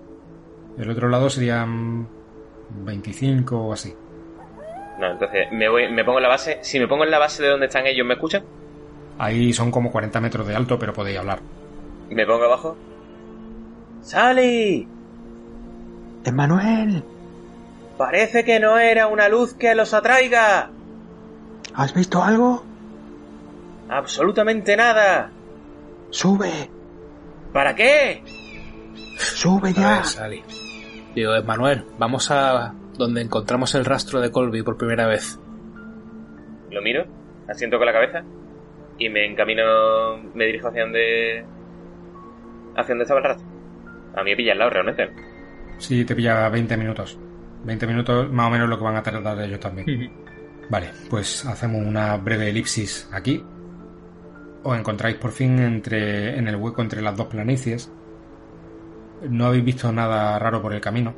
El otro lado serían 25 o así. No, entonces me, voy, me pongo en la base. Si me pongo en la base de donde están ellos, ¿me escuchan? Ahí son como 40 metros de alto, pero podéis hablar. Me pongo abajo. ¡Sally! ¡Emmanuel! Parece que no era una luz que los atraiga. ¿Has visto algo? Absolutamente nada. ¡Sube! ¿Para qué? ¡Sube ya! ver, Sally. Digo, Manuel, vamos a donde encontramos el rastro de Colby por primera vez. Lo miro, asiento con la cabeza y me encamino, me dirijo hacia donde... hacia donde estaba el rastro. A mí me pilla al lado realmente. Sí, te pilla 20 minutos. 20 minutos más o menos lo que van a tardar ellos también. Vale, pues hacemos una breve elipsis aquí. Os encontráis por fin entre, en el hueco entre las dos planicies. No habéis visto nada raro por el camino.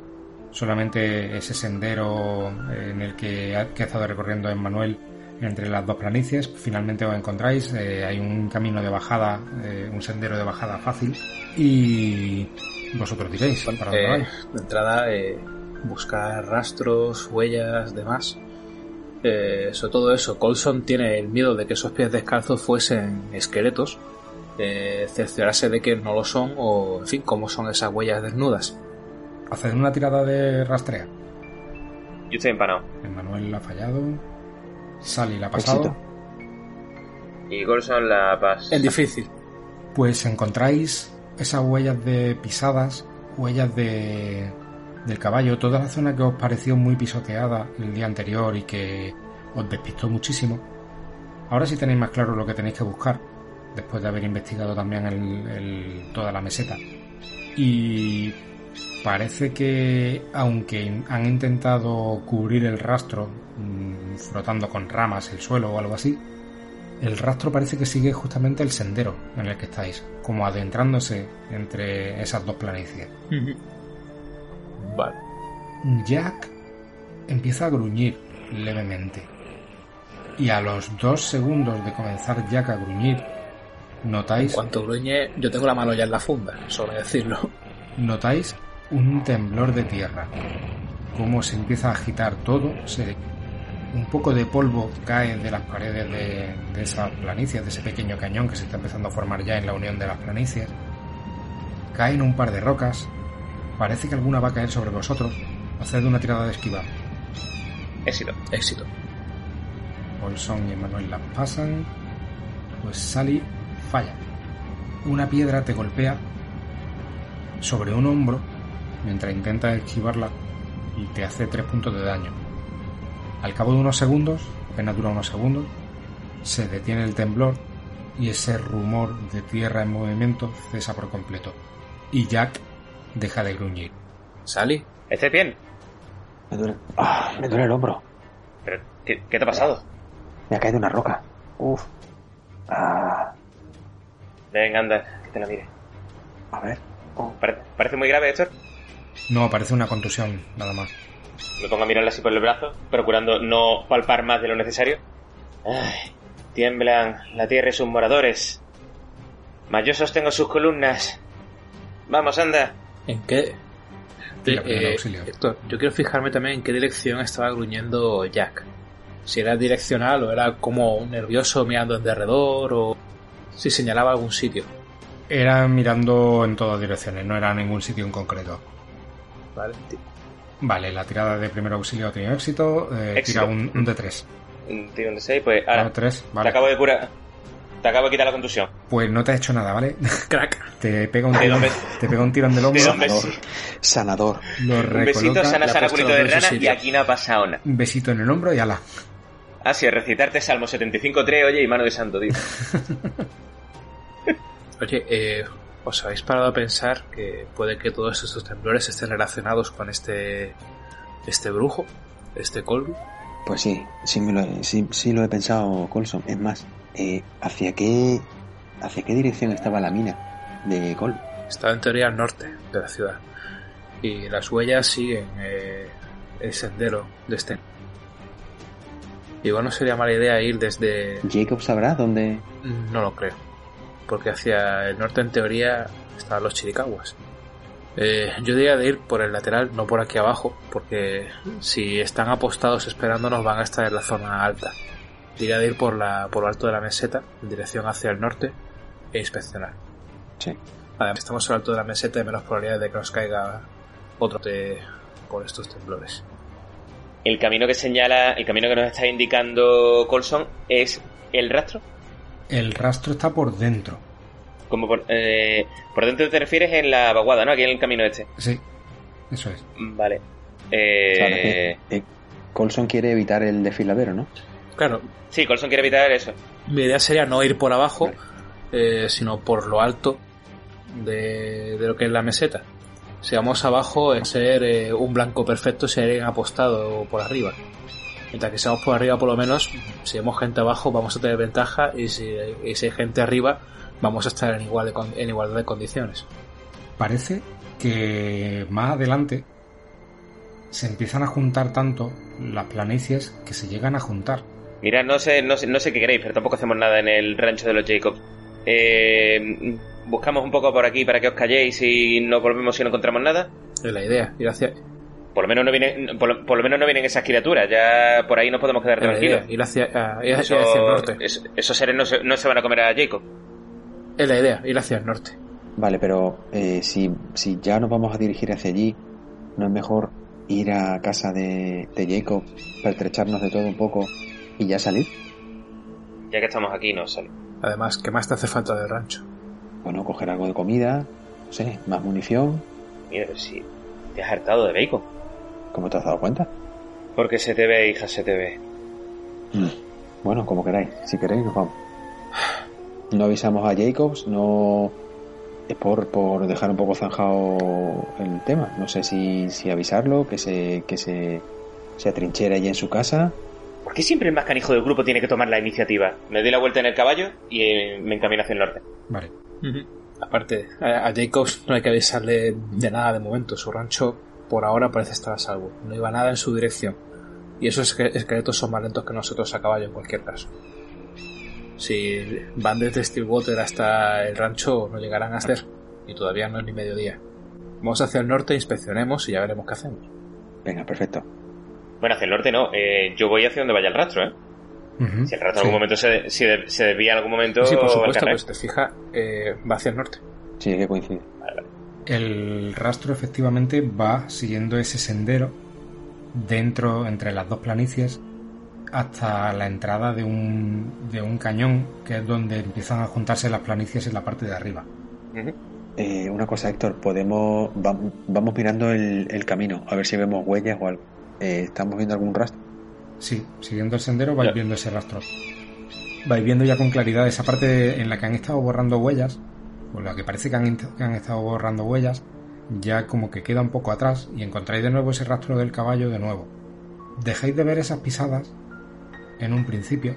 Solamente ese sendero en el que ha, que ha estado recorriendo Emmanuel entre las dos planicies. Finalmente os encontráis. eh, hay un camino de bajada, eh, un sendero de bajada fácil. Y vosotros diréis para dónde Eh, vais. de entrada, eh, buscar rastros, huellas, demás. Eh, sobre todo eso, Colson tiene el miedo de que esos pies descalzos fuesen esqueletos. Eh, cerciorarse de que no lo son o, en fin, cómo son esas huellas desnudas. Haced una tirada de rastrea. Yo estoy empanado. Emmanuel ha fallado. Sally la ha pasado. Éxito. Y Golson la paz. Es difícil. Pues encontráis esas huellas de pisadas, huellas de del caballo, toda la zona que os pareció muy pisoteada el día anterior y que os despistó muchísimo. Ahora sí tenéis más claro lo que tenéis que buscar, después de haber investigado también toda la meseta. Y parece que, aunque han intentado cubrir el rastro mm, frotando con ramas el suelo o algo así, el rastro parece que sigue justamente el sendero en el que estáis, como adentrándose entre esas dos planicies. Jack empieza a gruñir levemente. Y a los dos segundos de comenzar Jack a gruñir, En notáis, cuanto gruñe, yo tengo la mano ya en la funda, solo decirlo. notáis un temblor de tierra. Cómo se empieza a agitar todo, se, un poco de polvo cae de las paredes de, de esas planicies, de ese pequeño cañón que se está empezando a formar ya en la unión de las planicies. Caen un par de rocas. Parece que alguna va a caer sobre vosotros. Haced una tirada de esquiva. Éxito. Éxito. Olson y Emanuel las pasan. Pues Sally falla. Una piedra te golpea sobre un hombro mientras intentas esquivarla y te hace tres puntos de daño. Al cabo de unos segundos, apenas dura unos segundos, se detiene el temblor y ese rumor de tierra en movimiento cesa por completo. Y Jack deja de gruñir. Sally, ¿Estás bien? Me duele, ah, me duele el hombro. ¿Pero qué, qué te ha pasado? Me ha caído una roca. Uf. Ah, Venga, anda, que te la mire. a ver. Oh, Pare- ¿Parece muy grave, Héctor? No, parece una contusión, nada más. Me pongo a mirarla así por el brazo, procurando no palpar más de lo necesario. Ay, Tiemblan la tierra y sus moradores. Mas yo sostengo sus columnas. Vamos, anda. ¿En qué? Tira primer Eh, auxilio. Héctor, yo quiero fijarme también en qué dirección estaba gruñendo Jack. Si era direccional o era como un nervioso mirando en derredor o si señalaba algún sitio. Era mirando en todas direcciones, no era ningún sitio en concreto. ¿Vale? Vale, la tirada de primer auxilio ha tenido éxito. eh, Éxito. tira un, un de 3. Un tiro de 6, pues ahora. Ahora 3, Te vale. acabo de curar. Te acabo de quitar la contusión. Pues no te ha hecho nada, ¿vale? Crack. Te pega un ¿De tirón, te pega un tirón del hombro. Sanador. Sanador. lo Un besito, sana, sana, culito de rana y aquí no ha pasado nada. un besito en el hombro y ala. Así es, recitarte Salmo 75.3, oye, y mano de santo, tío. Oye, eh, ¿os habéis parado a pensar que puede que todos estos temblores estén relacionados con este este brujo, este Colby? Pues sí, sí, me lo he, sí, sí lo he pensado, Colson. Es más, eh, ¿hacia qué hacia qué dirección estaba la mina de Col? Está en teoría al norte de la ciudad. Y las huellas siguen eh, el sendero de este. Igual no sería mala idea ir desde... Jacob sabrá dónde. No lo creo. Porque hacia el norte en teoría están los chiricahuas. Eh, yo diría de ir por el lateral, no por aquí abajo, porque si están apostados esperándonos van a estar en la zona alta. Diría de ir por, la, por lo alto de la meseta, en dirección hacia el norte, e inspeccionar. Sí. Además, estamos al alto de la meseta y menos probabilidad de que nos caiga otro de, por estos temblores. El camino que señala, el camino que nos está indicando Colson es el rastro. El rastro está por dentro. Como por, eh, por dentro te refieres en la vaguada, ¿no? Aquí en el camino este. Sí, eso es. Vale. Eh, eh, Colson quiere evitar el desfiladero, ¿no? Claro, sí, Colson quiere evitar eso. mi idea sería no ir por abajo, eh, sino por lo alto de, de lo que es la meseta. Si vamos abajo, es ser eh, un blanco perfecto si alguien apostado por arriba. Mientras que seamos por arriba, por lo menos, si vemos gente abajo, vamos a tener ventaja y si, y si hay gente arriba, vamos a estar en, igual de en igualdad de condiciones. Parece que más adelante se empiezan a juntar tanto las planicies que se llegan a juntar. Mira, no sé, no sé, no sé qué queréis, pero tampoco hacemos nada en el rancho de los Jacobs. Eh, buscamos un poco por aquí para que os calléis y nos volvemos si no encontramos nada. Es la idea, ir hacia, Por lo menos no vienen, por lo, por lo menos no vienen esas criaturas. Ya por ahí nos podemos quedar es la idea, tranquilos. ir hacia, a- ir Eso- hacia el norte. es- esos seres no se, no se van a comer a Jacob. Es la idea, ir hacia el norte. Vale, pero eh, si, si ya nos vamos a dirigir hacia allí, ¿no es mejor ir a casa de, de Jacob, pertrecharnos de todo un poco y ya salir? Ya que estamos aquí, no sale. Además, ¿qué más te hace falta del rancho? Bueno, coger algo de comida, no sé, más munición. Mira, pero si te has hartado de bacon. ¿Cómo te has dado cuenta? Porque se te ve, hija, se te ve. Mm. Bueno, como queráis. Si queréis, nos vamos. No avisamos a Jacobs, no es por, por dejar un poco zanjado el tema. No sé si, si avisarlo, que se, que se, se atrinchera allí en su casa. ¿Por qué siempre el más canijo del grupo tiene que tomar la iniciativa? Me doy la vuelta en el caballo y eh, me encamino hacia el norte. Vale. Aparte, a, a Jacobs no hay que avisarle de nada de momento. Su rancho, por ahora, parece estar a salvo. No iba nada en su dirección. Y esos esque- esqueletos son más lentos que nosotros a caballo en cualquier caso. Si van desde Stillwater hasta el rancho, no llegarán a ser. Y todavía no es ni mediodía. Vamos hacia el norte, inspeccionemos y ya veremos qué hacemos. Venga, perfecto. Bueno, hacia el norte no. Eh, yo voy hacia donde vaya el rastro, ¿eh? Si el rastro Sí. en algún momento se, si de- se desvía en algún momento... sí, por supuesto, pues te fijas, eh, va hacia el norte. Sí, que coincidir. El rastro efectivamente va siguiendo ese sendero dentro, entre las dos planicies, hasta la entrada de un, de un cañón, que es donde empiezan a juntarse las planicies en la parte de arriba. Eh, una cosa, Héctor, podemos. vam- vamos mirando el, el camino, a ver si vemos huellas o algo. Eh, ¿Estamos viendo algún rastro? Sí, siguiendo el sendero vais Ya. viendo ese rastro. Vais viendo ya con claridad esa parte en la que han estado borrando huellas, o la que parece que han, que han estado borrando huellas, ya como que queda un poco atrás y encontráis de nuevo ese rastro del caballo de nuevo. Dejáis de ver esas pisadas en un principio,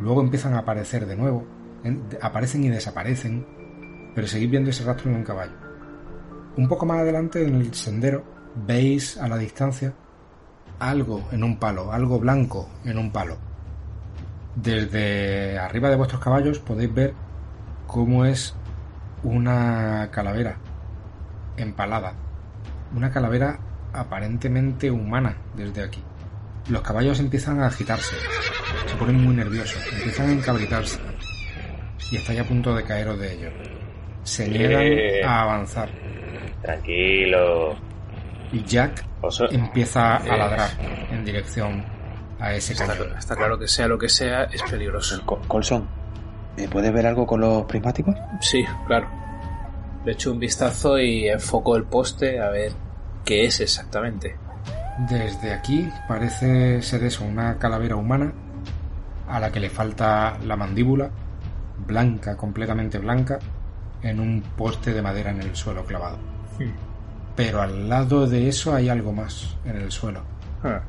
luego empiezan a aparecer de nuevo, en- aparecen y desaparecen, pero seguís viendo ese rastro de un caballo. Un poco más adelante en el sendero veis a la distancia algo en un palo, algo blanco en un palo. Desde arriba de vuestros caballos podéis ver cómo es una calavera empalada. Una calavera aparentemente humana desde aquí. Los caballos empiezan a agitarse, se ponen muy nerviosos, empiezan a encabritarse y estáis a punto de caeros de ellos. Se niegan Eh. a avanzar Tranquilo. Y Jack empieza a Eh. ladrar en dirección a ese Está, cañón. está claro que sea lo que sea, es peligroso. Co- Colson, ¿me puedes ver algo con los prismáticos? Sí, claro. Le echo un vistazo y enfoco el poste a ver qué es exactamente. Desde aquí parece ser eso, una calavera humana a la que le falta la mandíbula, blanca, completamente blanca, en un poste de madera en el suelo clavado. Pero al lado de eso hay algo más en el suelo. Ah,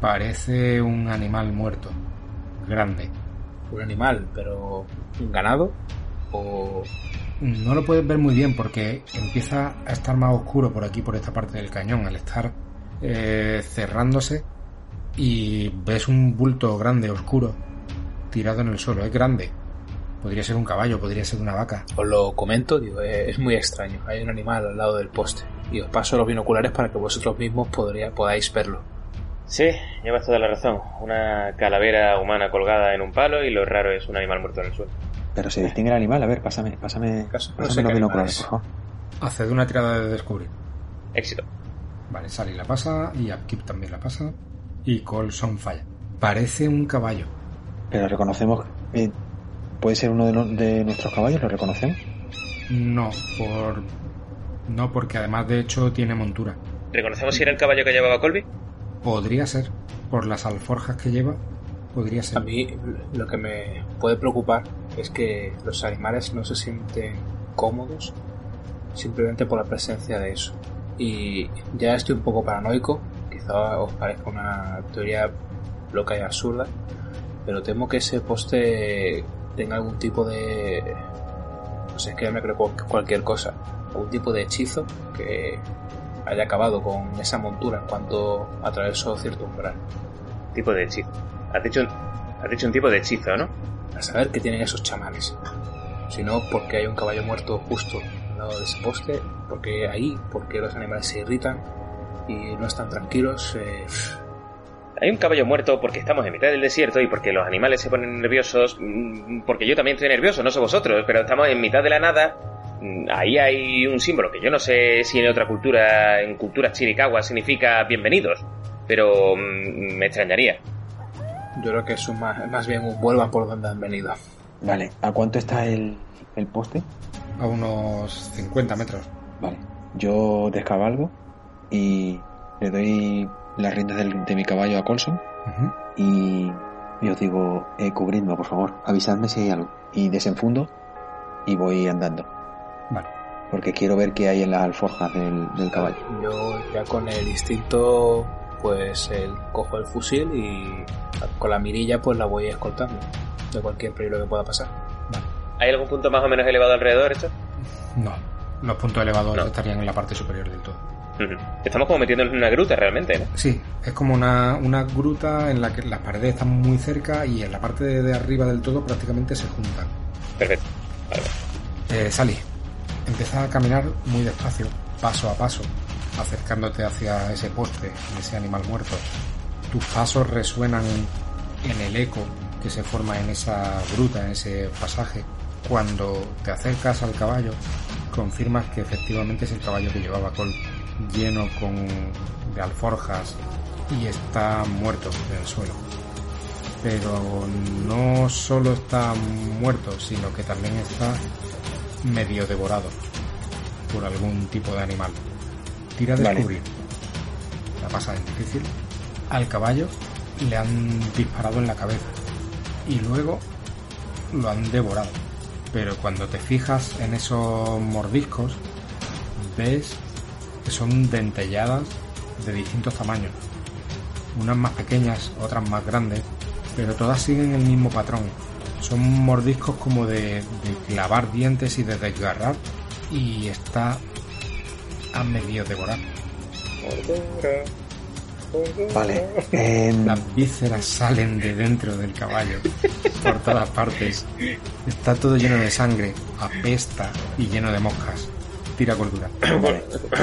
Parece un animal muerto, grande. un animal, pero un ganado o No lo puedes ver muy bien porque empieza a estar más oscuro por aquí, por esta parte del cañón, al estar eh, cerrándose y ves un bulto grande, oscuro, tirado en el suelo. Es grande. Podría ser un caballo, podría ser una vaca. os lo comento, digo, es muy extraño. Hay un animal al lado del poste y os paso los binoculares para que vosotros mismos podría, podáis verlo. Sí, llevas toda la razón. Una calavera humana colgada en un palo y lo raro es un animal muerto en el suelo. Pero se distingue el animal, a ver, pásame, pásame, Caso- no pásame sé los binoculares, por favor. Haced una tirada de descubrir. Éxito. Vale, Sally la pasa y Upkeep también la pasa. Y Colson falla. Parece un caballo. Pero reconocemos, eh, puede ser uno de, no- de nuestros caballos, ¿lo reconocemos? No, por. No, porque además de hecho tiene montura. ¿Reconocemos si era el caballo que llevaba Colby? Podría ser, por las alforjas que lleva, podría ser. A mí lo que me puede preocupar es que los animales no se sienten cómodos simplemente por la presencia de eso. Y ya estoy un poco paranoico, quizá os parezca una teoría loca y absurda, pero temo que ese poste tenga algún tipo de... No sé, es que me creo cual- cualquier cosa. Algún tipo de hechizo que haya acabado con esa montura en cuanto atravesó cierto umbral. Tipo de hechizo. Has dicho, un- has dicho un tipo de hechizo, ¿no? a saber qué tienen esos chamanes. Si no, porque hay un caballo muerto justo al lado de ese poste, porque ahí, porque los animales se irritan y no están tranquilos. eh, Hay un caballo muerto porque estamos en mitad del desierto y porque los animales se ponen nerviosos, mm, porque yo también estoy nervioso, no sé vosotros, pero estamos en mitad de la nada. Ahí hay un símbolo que yo no sé si en otra cultura, en cultura chiricahua, significa bienvenidos, pero mm, me extrañaría. yo creo que es un más, más bien un vuelvan por donde han venido. Vale, ¿a cuánto está el, el poste? A unos 50 metros. Vale, yo descabalgo y le doy las riendas del- de mi caballo a Colson Ujú. y, y os digo, eh, cubridme, por favor, avisadme si hay algo. Y desenfundo y voy andando, Vale. porque quiero ver qué hay en las alforjas del, del caballo. Yo ya con el instinto, pues el, cojo el fusil y con la mirilla pues la voy escoltando de cualquier peligro que pueda pasar. ¿Hay algún punto más o menos elevado alrededor esto? No, los puntos elevados No. estarían en la parte superior del todo. Estamos como metiéndonos en una gruta realmente, ¿no? Sí, es como una, una gruta en la que las paredes están muy cerca y en la parte de, de arriba del todo prácticamente se juntan. Perfecto. Eh, Sally, empieza a caminar muy despacio, paso a paso, acercándote hacia ese poste, ese animal muerto. Tus pasos resuenan en el eco que se forma en esa gruta, en ese pasaje. Cuando te acercas al caballo, confirmas que efectivamente es el caballo que llevaba Col, lleno con de alforjas y está muerto en el suelo. Pero no solo está muerto, sino que también está medio devorado por algún tipo de animal. Tira de Vale. descubrir. La pasa en difícil. Al caballo le han disparado en la cabeza y luego lo han devorado. Pero cuando te fijas en esos mordiscos, ves que son dentelladas de distintos tamaños. Unas más pequeñas, otras más grandes, pero todas siguen el mismo patrón. Son mordiscos como de, de clavar dientes y de desgarrar y está a medio devorar. Vale. em, Las vísceras salen de dentro del caballo por todas partes. Está todo lleno de sangre, apesta y lleno de moscas. Tira cordura. vale,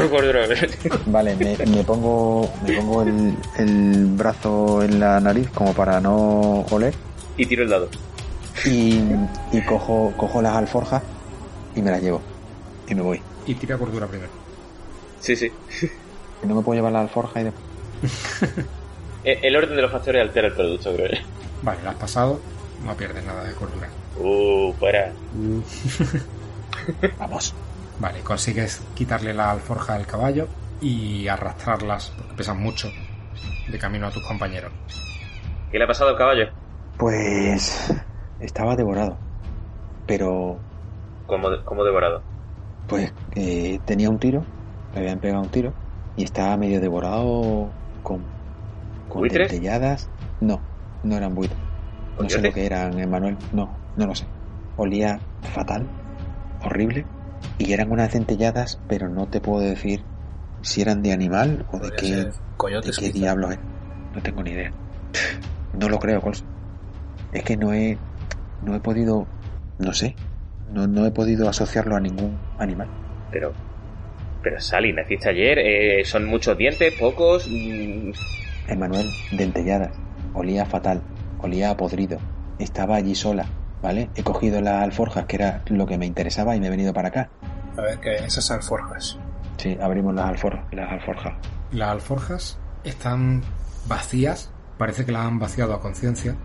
Cordura. vale me, me pongo, me pongo el, el brazo en la nariz como para no oler y tiro el dado. Y, y cojo, cojo las alforjas y me las llevo. Y me voy. Y tira cordura primero. Sí, sí. No me puedo llevar la alforja y después. El orden de los factores altera el producto, creo. Vale, la has pasado, no pierdes nada de cordura. Uh, fuera. Vamos. Vale, consigues quitarle la alforja del caballo y arrastrarlas, porque pesan mucho, de camino a tus compañeros. ¿Qué le ha pasado al caballo? Pues estaba devorado. Pero Como, como devorado. pues eh, tenía un tiro, le habían pegado un tiro y estaba medio devorado con, con. No, no eran buitres. No sé lo que eran, Emanuel. No, no lo sé. Olía fatal, horrible y eran unas dentelladas, pero no te puedo decir si eran de animal o de qué, de qué quizá. diablos es. No tengo ni idea. No lo creo, Cols. Es que no he, no he podido, no sé, no, no he podido asociarlo a ningún animal. Pero. Pero Sally, naciste ayer. eh, son muchos dientes, pocos. mm, Emanuel, dentelladas. Olía fatal, olía a podrido. Estaba allí sola, ¿vale? He cogido las alforjas, que era lo que me interesaba, y me he venido para acá. A ver, que esas alforjas. Sí, abrimos las alforjas. Las alforjas. Las alforjas están vacías, parece que las han vaciado a conciencia,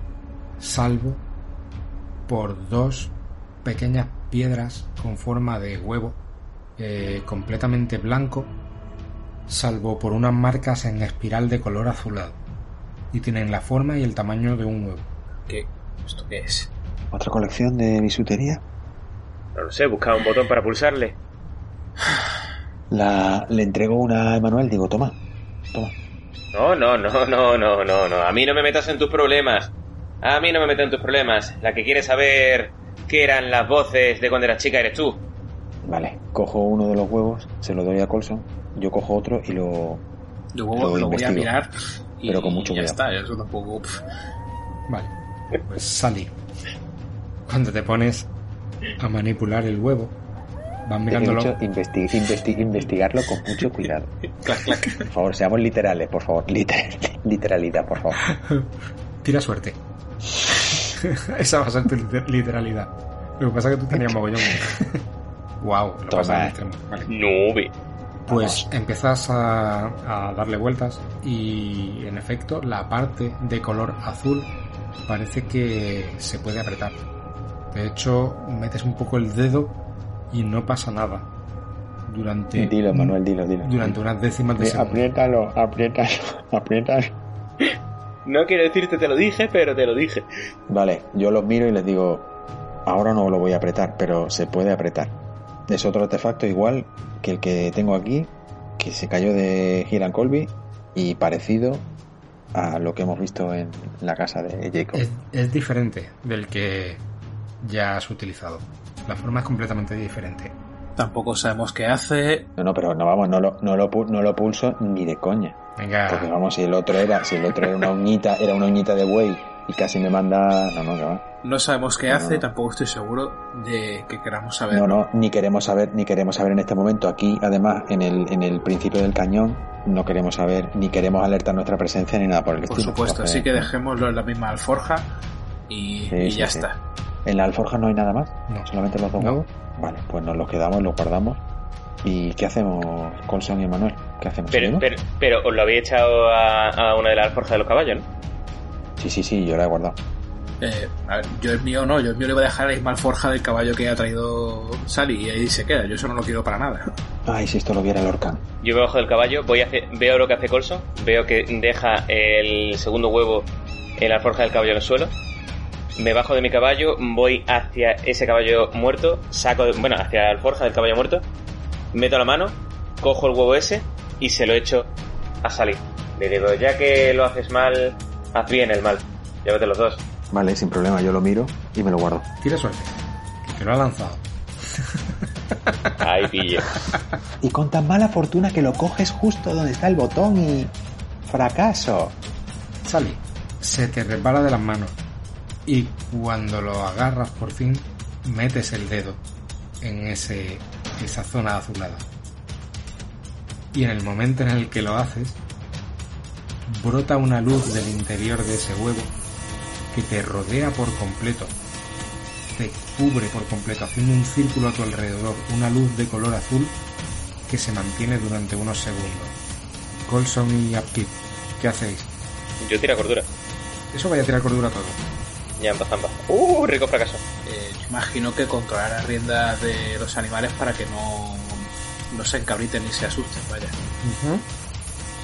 salvo por dos pequeñas piedras con forma de huevo, eh, completamente blanco, salvo por unas marcas en espiral de color azulado, y tienen la forma y el tamaño de un huevo. ¿Qué? ¿Esto qué es? ¿Otra colección de bisutería? No lo sé, buscaba un botón para pulsarle. La, le entrego una a Emanuel, digo, toma, toma. No, no, no, no, no, no, no. A mí no me metas en tus problemas. A mí no me metas en tus problemas. La que quiere saber qué eran las voces de cuando eras chica eres tú. Vale, cojo uno de los huevos, se lo doy a Colson, yo cojo otro y lo... Yo Lo lo, voy a mirar y Pero con mucho ya cuidado. está, eso tampoco... Vale, pues Sally, cuando te pones a manipular el huevo, van He mirándolo. investi- investigarlo con mucho cuidado. Clac, clac. Por favor, seamos literales, por favor. Liter- literalidad, por favor. Tira suerte. Esa va a ser tu liter- literalidad. Lo que pasa es que tú tenías mogollón. wow, lo Toma. Vale. Nube. Pues empiezas a, a darle vueltas y en efecto la parte de color azul parece que se puede apretar. De hecho, metes un poco el dedo y no pasa nada. Durante, Dilo, Manuel, dilo, dilo. durante unas décimas de Eh, segundo. Apriétalo, apriétalo, apriétalo. No quiero decirte te lo dije, pero te lo dije. Vale, yo los miro y les digo, ahora no lo voy a apretar, pero se puede apretar. Es otro artefacto igual que el que tengo aquí, que se cayó de Hiram Colby y parecido a lo que hemos visto en la casa de Jacob. Es, es diferente del que ya has utilizado. La forma es completamente diferente. Tampoco sabemos qué hace. No, no, pero no vamos, no lo, no lo, no lo pulso ni de coña. Venga, Porque vamos, si el otro era, si el otro era una uñita, era una uñita de buey y casi me manda. No, no, que va. No sabemos qué No. hace, tampoco estoy seguro de que queramos saber. No, no, ni queremos saber, ni queremos saber en este momento. Aquí, además, en el, en el principio del cañón, no queremos saber, ni queremos alertar nuestra presencia ni nada por el Por estilo. supuesto, Entonces, así que dejémoslo en la misma alforja y, Sí, y sí, ya sí. está. En la alforja no hay nada más, no. solamente los dos No. huevos. Vale, pues nos los quedamos, los guardamos. ¿Y qué hacemos, Colson y Manuel? ¿Qué hacemos? Pero, pero, pero os lo habéis echado a, a una de las alforjas de los caballos, ¿no? Sí, sí, sí, yo la he guardado. Eh, a ver, yo el mío no, yo el mío le voy a dejar la misma alforja del caballo que ha traído Sally y ahí se queda. Yo eso no lo quiero para nada. Ay, si esto lo viera el Orcan. Yo me bajo del caballo, voy a hacer- veo lo que hace Colson, veo que deja el segundo huevo en la alforja del caballo en el suelo. Me bajo de mi caballo, voy hacia ese caballo muerto, saco, bueno, hacia la alforja del caballo muerto, meto la mano, cojo el huevo ese y se lo echo a salir. Le digo, ya que lo haces mal, haz bien el mal. Llévate los dos. Vale, sin problema, yo lo miro y me lo guardo. Tira suerte. Que lo ha lanzado. Ahí pillo. Y con tan mala fortuna que lo coges justo donde está el botón y... ¡Fracaso! Sally, se te resbala de las manos y cuando lo agarras por fin metes el dedo en ese, esa zona azulada. Y en el momento en el que lo haces, brota una luz del interior de ese huevo que te rodea por completo, te cubre por completo, haciendo un círculo a tu alrededor, una luz de color azul que se mantiene durante unos segundos. Colson y Upkeep, ¿qué hacéis? Yo tira cordura. Eso vaya a tirar cordura todo. Ya empezamos. ¡Uh! Rico fracaso. Eh, yo imagino que controlar las riendas de los animales para que no, no se encabriten ni se asusten, vaya.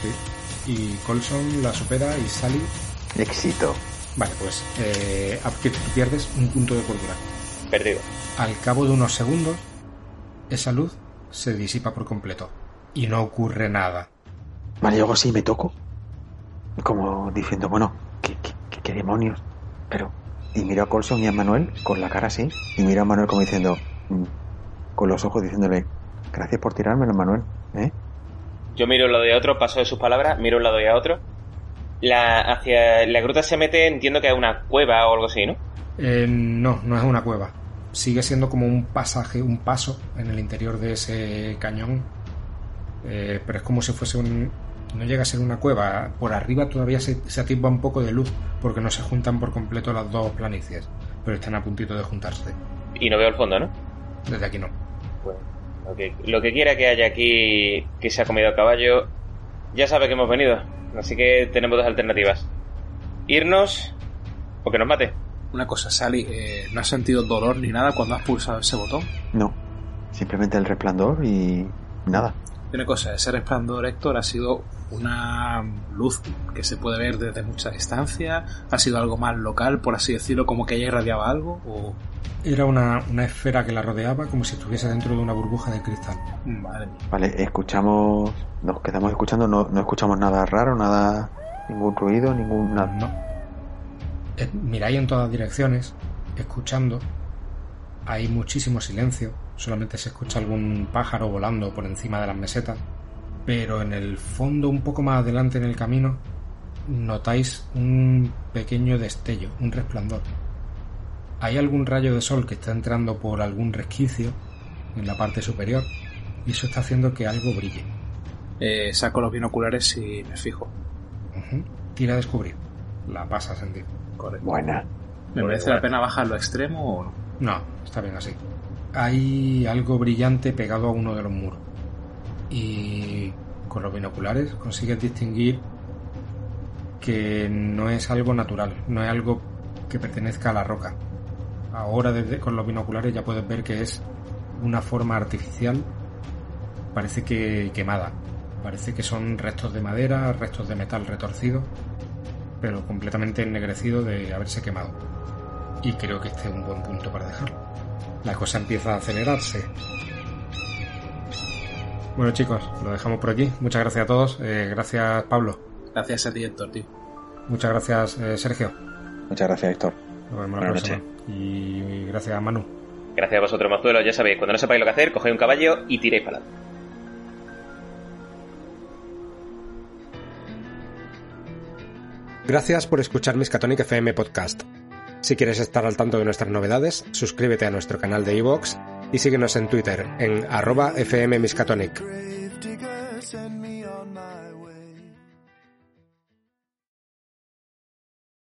Sí. Y Colson la supera y Sally. Éxito. Vale, pues eh, pierdes un punto de cordura. Perdido. Al cabo de unos segundos, esa luz se disipa por completo. Y no ocurre nada. Vale, yo hago así, me toco. Como diciendo, bueno, ¿qué, qué, qué- qué demonios? Pero, y miro a Colson y a Manuel con la cara así. Y miro a Manuel como diciendo, mm, con los ojos diciéndole, gracias por tirármelo, Manuel. ¿Eh? Yo miro un lado y a otro, paso de sus palabras, miro un lado y a otro. La, hacia la gruta se mete, entiendo que a una cueva o algo así, ¿no? Eh, no, no es una cueva. Sigue siendo como un pasaje, un paso en el interior de ese cañón. Eh, pero es como si fuese un... No llega a ser una cueva. Por arriba todavía se, se atisba un poco de luz porque no se juntan por completo las dos planicies. Pero están a puntito de juntarse. Y no veo el fondo, ¿no? Desde aquí no. Bueno, lo que, lo que quiera que haya aquí que se ha comido a caballo, ya sabe que hemos venido. Así que tenemos dos alternativas. Irnos o que nos mate. Una cosa, Sally, eh, ¿no has sentido dolor ni nada cuando has pulsado ese botón? No. Simplemente el resplandor y nada. Y una cosa, ese resplandor, Héctor, ha sido una luz que se puede ver desde mucha distancia, ha sido algo más local, por así decirlo, como que ella irradiaba algo, o... Era una, una esfera que la rodeaba como si estuviese dentro de una burbuja de cristal. Madre mía. Vale, escuchamos, nos quedamos escuchando, no, no escuchamos nada raro, nada, ningún ruido, ningún nada. No. Eh, miráis en todas direcciones, escuchando. Hay muchísimo silencio. Solamente se escucha algún pájaro volando por encima de las mesetas. Pero en el fondo, un poco más adelante en el camino, notáis un pequeño destello, un resplandor. Hay algún rayo de sol que está entrando por algún resquicio en la parte superior y eso está haciendo que algo brille. Eh, saco los binoculares y me fijo. Ujú. Tira a descubrir. La pasa a sentir. Correcto. Buena. ¿Me merece la pena bajarlo a extremo o no? No, está bien así. Hay algo brillante pegado a uno de los muros. Y con los binoculares consigues distinguir que no es algo natural, no es algo que pertenezca a la roca. Ahora desde con los binoculares ya puedes ver que es una forma artificial, parece que quemada. Parece que son restos de madera, restos de metal retorcido, pero completamente ennegrecido de haberse quemado y creo que este es un buen punto para dejarlo. La cosa empieza a acelerarse. Bueno chicos, lo dejamos por aquí. Muchas gracias a todos. Eh, gracias Pablo. Gracias a ti, Héctor, tío. Muchas gracias eh, Sergio. Muchas gracias, Héctor. Nos vemos la próxima. Y gracias a Manu. Gracias a vosotros, Mazuelos. Ya sabéis, cuando no sepáis lo que hacer, cogéis un caballo y tiréis para adelante. Gracias por escuchar Miskatonic FM Podcast. Si quieres estar al tanto de nuestras novedades, suscríbete a nuestro canal de iVoox y síguenos en Twitter en arroba fmmiscatonic.